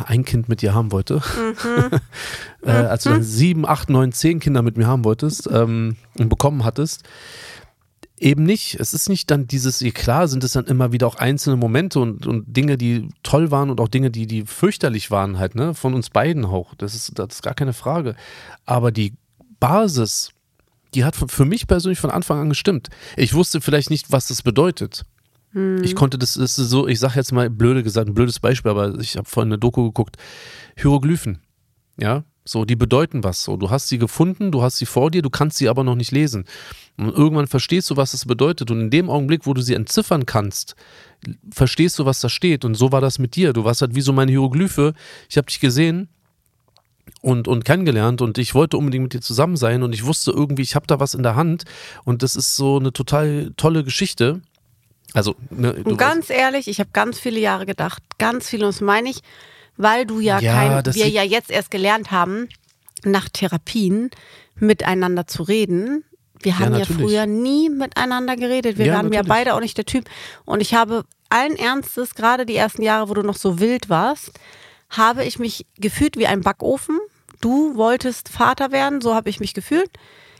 Ein Kind mit dir haben wollte. Mhm. äh, als du dann sieben, acht, neun, zehn Kinder mit mir haben wolltest ähm, und bekommen hattest. Eben nicht. Es ist nicht dann dieses, klar sind es dann immer wieder auch einzelne Momente und, und Dinge, die toll waren und auch Dinge, die, die fürchterlich waren halt, ne? Von uns beiden auch. Das ist, das ist gar keine Frage. Aber die Basis, die hat für mich persönlich von Anfang an gestimmt. Ich wusste vielleicht nicht, was das bedeutet. Hm. Ich konnte das, das ist so, ich sage jetzt mal blöde gesagt, ein blödes Beispiel, aber ich habe vorhin eine Doku geguckt. Hieroglyphen. Ja, so, die bedeuten was. So, du hast sie gefunden, du hast sie vor dir, du kannst sie aber noch nicht lesen. Und irgendwann verstehst du, was das bedeutet. Und in dem Augenblick, wo du sie entziffern kannst, verstehst du, was da steht. Und so war das mit dir. Du warst halt wie so meine Hieroglyphe. Ich habe dich gesehen und, und kennengelernt und ich wollte unbedingt mit dir zusammen sein und ich wusste irgendwie, ich habe da was in der Hand und das ist so eine total tolle Geschichte. Also, ne, ganz weißt, ehrlich, ich habe ganz viele Jahre gedacht, ganz viele, und das meine ich, weil du ja, ja kein, wir ja jetzt erst gelernt haben, nach Therapien miteinander zu reden. Wir haben ja, ja früher nie miteinander geredet. Wir waren ja beide auch nicht der Typ. Und ich habe allen Ernstes, gerade die ersten Jahre, wo du noch so wild warst, habe ich mich gefühlt wie ein Backofen. Du wolltest Vater werden, so habe ich mich gefühlt.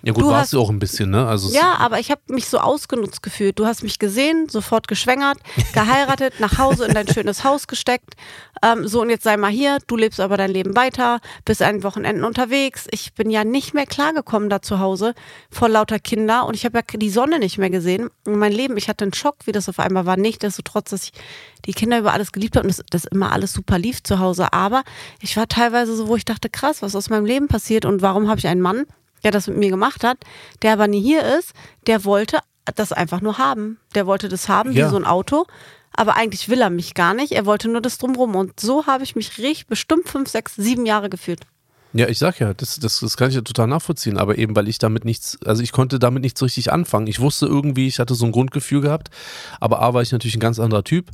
Ja gut, du warst du auch ein bisschen, ne? Also ja, aber ich habe mich so ausgenutzt gefühlt. Du hast mich gesehen, sofort geschwängert, geheiratet, nach Hause in dein schönes Haus gesteckt. Ähm, so und jetzt sei mal hier, du lebst aber dein Leben weiter, bist ein Wochenenden unterwegs. Ich bin ja nicht mehr klargekommen da zu Hause vor lauter Kinder und ich habe ja die Sonne nicht mehr gesehen. Und mein Leben, ich hatte einen Schock, wie das auf einmal war. Nicht, dass so trotz, dass ich die Kinder über alles geliebt habe und dass das immer alles super lief zu Hause. Aber ich war teilweise so, wo ich dachte, krass, was aus meinem Leben passiert und warum habe ich einen Mann? Der das mit mir gemacht hat, der aber nie hier ist, der wollte das einfach nur haben. Der wollte das haben, ja. wie so ein Auto. Aber eigentlich will er mich gar nicht. Er wollte nur das drumrum. Und so habe ich mich richtig bestimmt fünf, sechs, sieben Jahre gefühlt. Ja, ich sag ja, das, das, das kann ich ja total nachvollziehen, aber eben, weil ich damit nichts, also ich konnte damit nichts richtig anfangen. Ich wusste irgendwie, ich hatte so ein Grundgefühl gehabt, aber A war ich natürlich ein ganz anderer Typ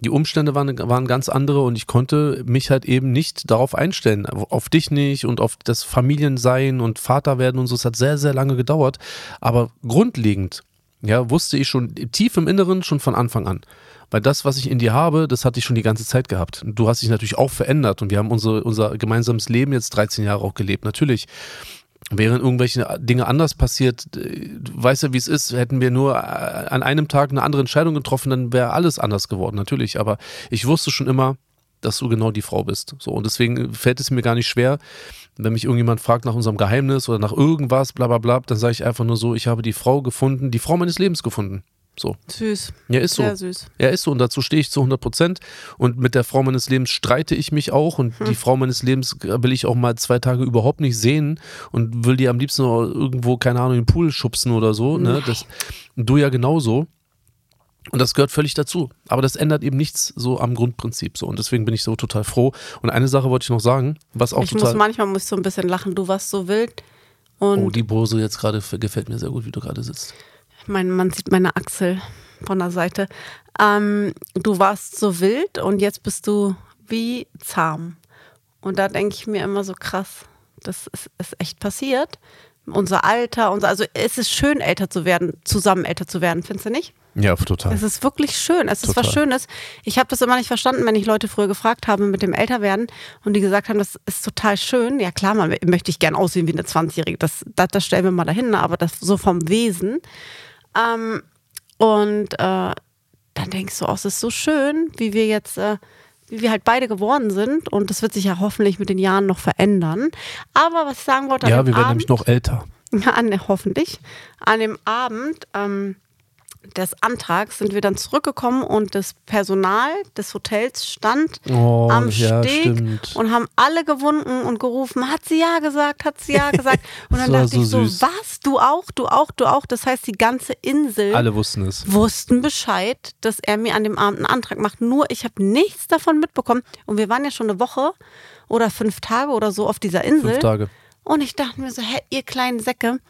die Umstände waren, waren ganz andere und ich konnte mich halt eben nicht darauf einstellen. Auf dich nicht und auf das Familiensein und Vater werden und so. Es hat sehr, sehr lange gedauert. Aber grundlegend, ja, wusste ich schon tief im Inneren schon von Anfang an. Weil das, was ich in dir habe, das hatte ich schon die ganze Zeit gehabt. Du hast dich natürlich auch verändert und wir haben unsere, unser gemeinsames Leben jetzt 13 Jahre auch gelebt, natürlich. Wären irgendwelche Dinge anders passiert, äh, du weißt ja, wie es ist, hätten wir nur äh, an einem Tag eine andere Entscheidung getroffen, dann wäre alles anders geworden, natürlich. Aber ich wusste schon immer, dass du genau die Frau bist. So, und deswegen fällt es mir gar nicht schwer, wenn mich irgendjemand fragt nach unserem Geheimnis oder nach irgendwas, bla bla bla, dann sage ich einfach nur so, ich habe die Frau gefunden, die Frau meines Lebens gefunden. So. Süß. Ja, ist so. Sehr süß. Ja, ist so. Und dazu stehe ich zu 100 Prozent. Und mit der Frau meines Lebens streite ich mich auch. Und hm. die Frau meines Lebens will ich auch mal zwei Tage überhaupt nicht sehen. Und will die am liebsten irgendwo, keine Ahnung, in den Pool schubsen oder so. Ne? Das, du ja genauso. Und das gehört völlig dazu. Aber das ändert eben nichts so am Grundprinzip so. Und deswegen bin ich so total froh. Und eine Sache wollte ich noch sagen, was auch ich total. Muss, manchmal muss ich so ein bisschen lachen. Du warst so wild. Und oh, die Pose jetzt gerade gefällt mir sehr gut, wie du gerade sitzt. Mein, man sieht meine Achsel von der Seite. Ähm, du warst so wild und jetzt bist du wie zahm. Und da denke ich mir immer so krass, das ist, ist echt passiert. Unser Alter, unser, also es ist schön, älter zu werden, zusammen älter zu werden, findest du nicht? Ja, total. Es ist wirklich schön. Es total. ist was Schönes. Ich habe das immer nicht verstanden, wenn ich Leute früher gefragt habe mit dem Älterwerden und die gesagt haben, das ist total schön. Ja klar, man möchte ich gern aussehen wie eine 20-Jährige. Das, das, das stellen wir mal dahin, aber das so vom Wesen. Ähm, und äh, dann denkst du, oh, es ist so schön, wie wir jetzt, äh, wie wir halt beide geworden sind. Und das wird sich ja hoffentlich mit den Jahren noch verändern. Aber was ich sagen wollte, ja, wir werden Abend, nämlich noch älter. Ja, hoffentlich. An dem Abend ähm, des Antrags sind wir dann zurückgekommen und das Personal des Hotels stand oh, am ja, Steg stimmt. und haben alle gewunken und gerufen, hat sie ja gesagt, hat sie ja gesagt. Und dann dachte so ich so, süß. was, du auch, du auch, du auch. Das heißt, die ganze Insel alle wussten es. Wussten Bescheid, dass er mir an dem Abend einen Antrag macht. Nur ich habe nichts davon mitbekommen. Und wir waren ja schon eine Woche oder fünf Tage oder so auf dieser Insel. Fünf Tage. Und ich dachte mir so, hä, ihr kleinen Säcke,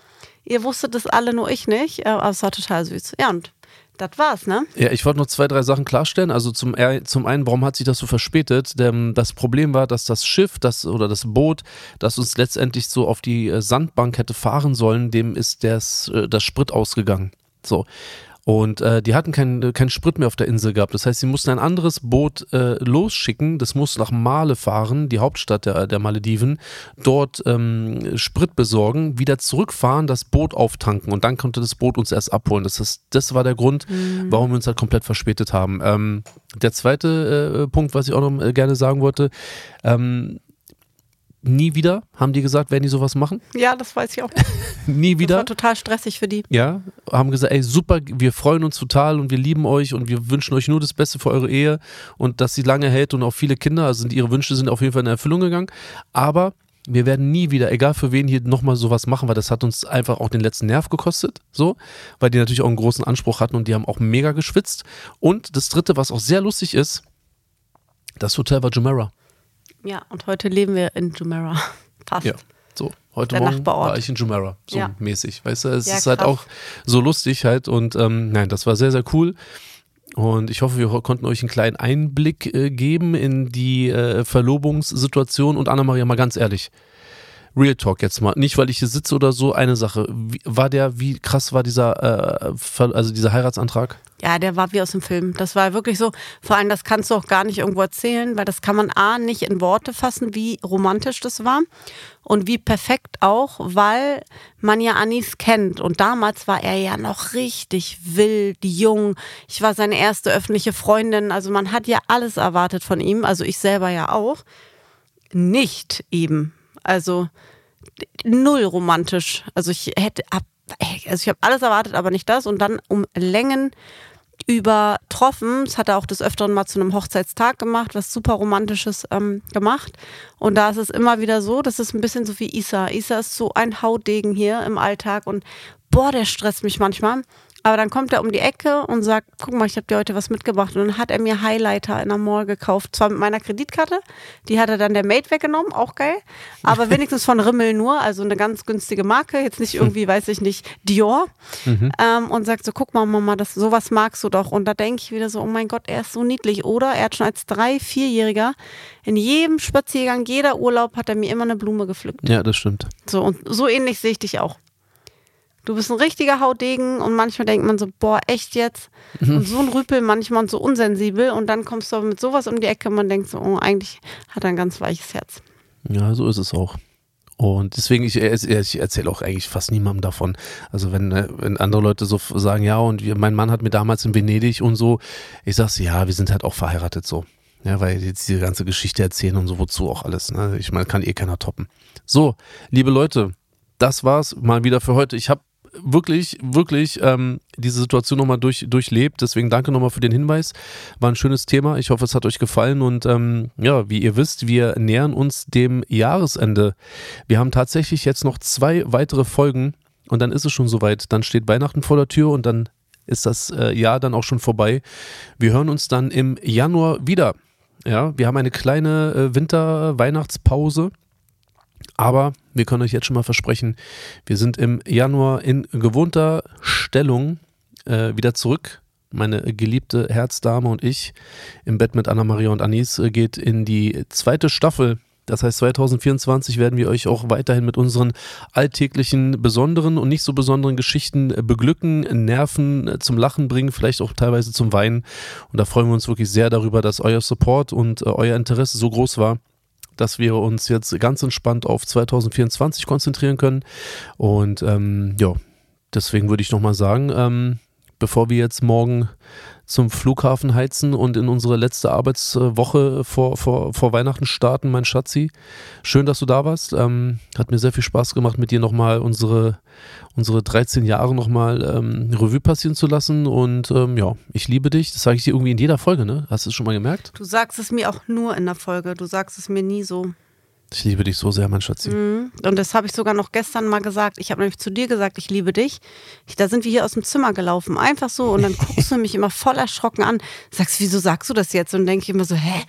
Ihr wusstet das alle, nur ich nicht. Aber es war total süß. Ja, und das war's, ne? Ja, ich wollte noch zwei, drei Sachen klarstellen. Also zum, zum einen, warum hat sich das so verspätet? Denn das Problem war, dass das Schiff das, oder das Boot, das uns letztendlich so auf die äh, Sandbank hätte fahren sollen, dem ist das, äh, das Sprit ausgegangen. So. Und äh, die hatten keinen kein Sprit mehr auf der Insel gehabt. Das heißt, sie mussten ein anderes Boot äh, losschicken. Das muss nach Male fahren, die Hauptstadt der, der Malediven. Dort ähm, Sprit besorgen, wieder zurückfahren, das Boot auftanken. Und dann konnte das Boot uns erst abholen. Das, ist, das war der Grund, mhm. warum wir uns halt komplett verspätet haben. Ähm, der zweite äh, Punkt, was ich auch noch äh, gerne sagen wollte, ähm, nie wieder, haben die gesagt, werden die sowas machen? Ja, das weiß ich auch. nie wieder. Das war total stressig für die. Ja, haben gesagt, ey, super, wir freuen uns total und wir lieben euch und wir wünschen euch nur das Beste für eure Ehe und dass sie lange hält und auch viele Kinder, also ihre Wünsche sind auf jeden Fall in Erfüllung gegangen. Aber wir werden nie wieder, egal für wen hier nochmal sowas machen, weil das hat uns einfach auch den letzten Nerv gekostet, so, weil die natürlich auch einen großen Anspruch hatten und die haben auch mega geschwitzt. Und das dritte, was auch sehr lustig ist, das Hotel war Jumeirah. Ja, und heute leben wir in Jumeirah. Fast. Ja, so. Heute Der Morgen Nachbarort. war ich in Jumeirah, so ja. mäßig. Weißt du, es ja, ist halt auch so lustig halt und ähm, nein, das war sehr, sehr cool. Und ich hoffe, wir konnten euch einen kleinen Einblick äh, geben in die äh, Verlobungssituation. Und Anna-Maria, mal ganz ehrlich, Real Talk jetzt mal. Nicht, weil ich hier sitze oder so, eine Sache. Wie, war der, wie krass war dieser, äh, also dieser Heiratsantrag? Ja, der war wie aus dem Film. Das war wirklich so. Vor allem, das kannst du auch gar nicht irgendwo erzählen, weil das kann man A nicht in Worte fassen, wie romantisch das war. Und wie perfekt auch, weil man ja Anis kennt. Und damals war er ja noch richtig wild, jung. Ich war seine erste öffentliche Freundin. Also man hat ja alles erwartet von ihm. Also ich selber ja auch. Nicht eben. Also null romantisch. Also ich hätte also ich habe alles erwartet, aber nicht das. Und dann um Längen übertroffen. Das hat er auch des Öfteren mal zu einem Hochzeitstag gemacht, was super Romantisches ähm, gemacht. Und da ist es immer wieder so, das ist ein bisschen so wie Isa. Isa ist so ein Hautdegen hier im Alltag und boah, der stresst mich manchmal. Aber dann kommt er um die Ecke und sagt, guck mal, ich habe dir heute was mitgebracht. Und dann hat er mir Highlighter in der Mall gekauft. Zwar mit meiner Kreditkarte, die hat er dann der Mate weggenommen, auch geil. Aber wenigstens von Rimmel nur, also eine ganz günstige Marke. Jetzt nicht irgendwie, weiß ich nicht, Dior. Mhm. Ähm, und sagt so, guck mal, Mama, das, sowas magst du doch. Und da denke ich wieder so, oh mein Gott, er ist so niedlich. Oder er hat schon als drei-, vierjähriger in jedem Spaziergang, jeder Urlaub hat er mir immer eine Blume gepflückt. Ja, das stimmt. So, und so ähnlich sehe ich dich auch. Du bist ein richtiger Hautdegen und manchmal denkt man so, boah, echt jetzt? Mhm. Und so ein Rüpel manchmal und so unsensibel und dann kommst du aber mit sowas um die Ecke und man denkt so, oh, eigentlich hat er ein ganz weiches Herz. Ja, so ist es auch. Und deswegen, ich, ich erzähle auch eigentlich fast niemandem davon. Also wenn, äh, wenn andere Leute so sagen, ja, und mein Mann hat mir damals in Venedig und so, ich sag's, ja, wir sind halt auch verheiratet so. Ja, weil jetzt diese ganze Geschichte erzählen und so, wozu auch alles. Ne? Ich meine, kann eh keiner toppen. So, liebe Leute, das war's mal wieder für heute. Ich habe wirklich, wirklich ähm, diese Situation nochmal durch, durchlebt. Deswegen danke nochmal für den Hinweis. War ein schönes Thema. Ich hoffe, es hat euch gefallen. Und ähm, ja, wie ihr wisst, wir nähern uns dem Jahresende. Wir haben tatsächlich jetzt noch zwei weitere Folgen und dann ist es schon soweit. Dann steht Weihnachten vor der Tür und dann ist das äh, Jahr dann auch schon vorbei. Wir hören uns dann im Januar wieder. Ja, wir haben eine kleine äh, Winter-Weihnachtspause. Aber wir können euch jetzt schon mal versprechen, wir sind im Januar in gewohnter Stellung äh, wieder zurück. Meine geliebte Herzdame und ich im Bett mit Anna-Maria und Anis äh, geht in die zweite Staffel. Das heißt, 2024 werden wir euch auch weiterhin mit unseren alltäglichen, besonderen und nicht so besonderen Geschichten äh, beglücken, nerven, äh, zum Lachen bringen, vielleicht auch teilweise zum Weinen. Und da freuen wir uns wirklich sehr darüber, dass euer Support und euer Interesse so groß war dass wir uns jetzt ganz entspannt auf 2024 konzentrieren können. Und ähm, ja, deswegen würde ich nochmal sagen, ähm, bevor wir jetzt morgen zum Flughafen heizen und in unsere letzte Arbeitswoche vor, vor, vor Weihnachten starten, mein Schatzi. Schön, dass du da warst. Ähm, hat mir sehr viel Spaß gemacht, mit dir nochmal unsere, unsere 13 Jahre nochmal ähm, Revue passieren zu lassen. Und ähm, ja, ich liebe dich. Das sage ich dir irgendwie in jeder Folge, ne? Hast du es schon mal gemerkt? Du sagst es mir auch nur in der Folge. Du sagst es mir nie so. Ich liebe dich so sehr, mein Schatzi. Mhm. Und das habe ich sogar noch gestern mal gesagt. Ich habe nämlich zu dir gesagt, ich liebe dich. Ich, da sind wir hier aus dem Zimmer gelaufen, einfach so. Und dann guckst du mich immer voll erschrocken an. Sagst, wieso sagst du das jetzt? Und denke ich immer so, hä?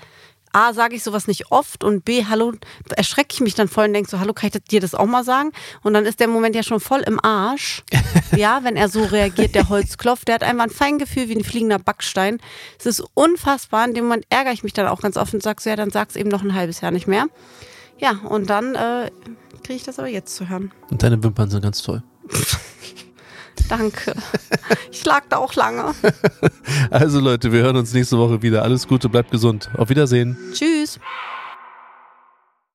A, sage ich sowas nicht oft und B, hallo, erschrecke ich mich dann voll und denke so, hallo, kann ich dir das auch mal sagen? Und dann ist der Moment ja schon voll im Arsch. ja, wenn er so reagiert, der Holzklopf, der hat einfach ein Feingefühl wie ein fliegender Backstein. Es ist unfassbar. In dem Moment ärgere ich mich dann auch ganz offen und sage so, ja, dann sag's eben noch ein halbes Jahr nicht mehr. Ja, und dann äh, kriege ich das aber jetzt zu hören. Und deine Wimpern sind ganz toll. Danke. Ich lag da auch lange. Also Leute, wir hören uns nächste Woche wieder. Alles Gute, bleibt gesund. Auf Wiedersehen. Tschüss.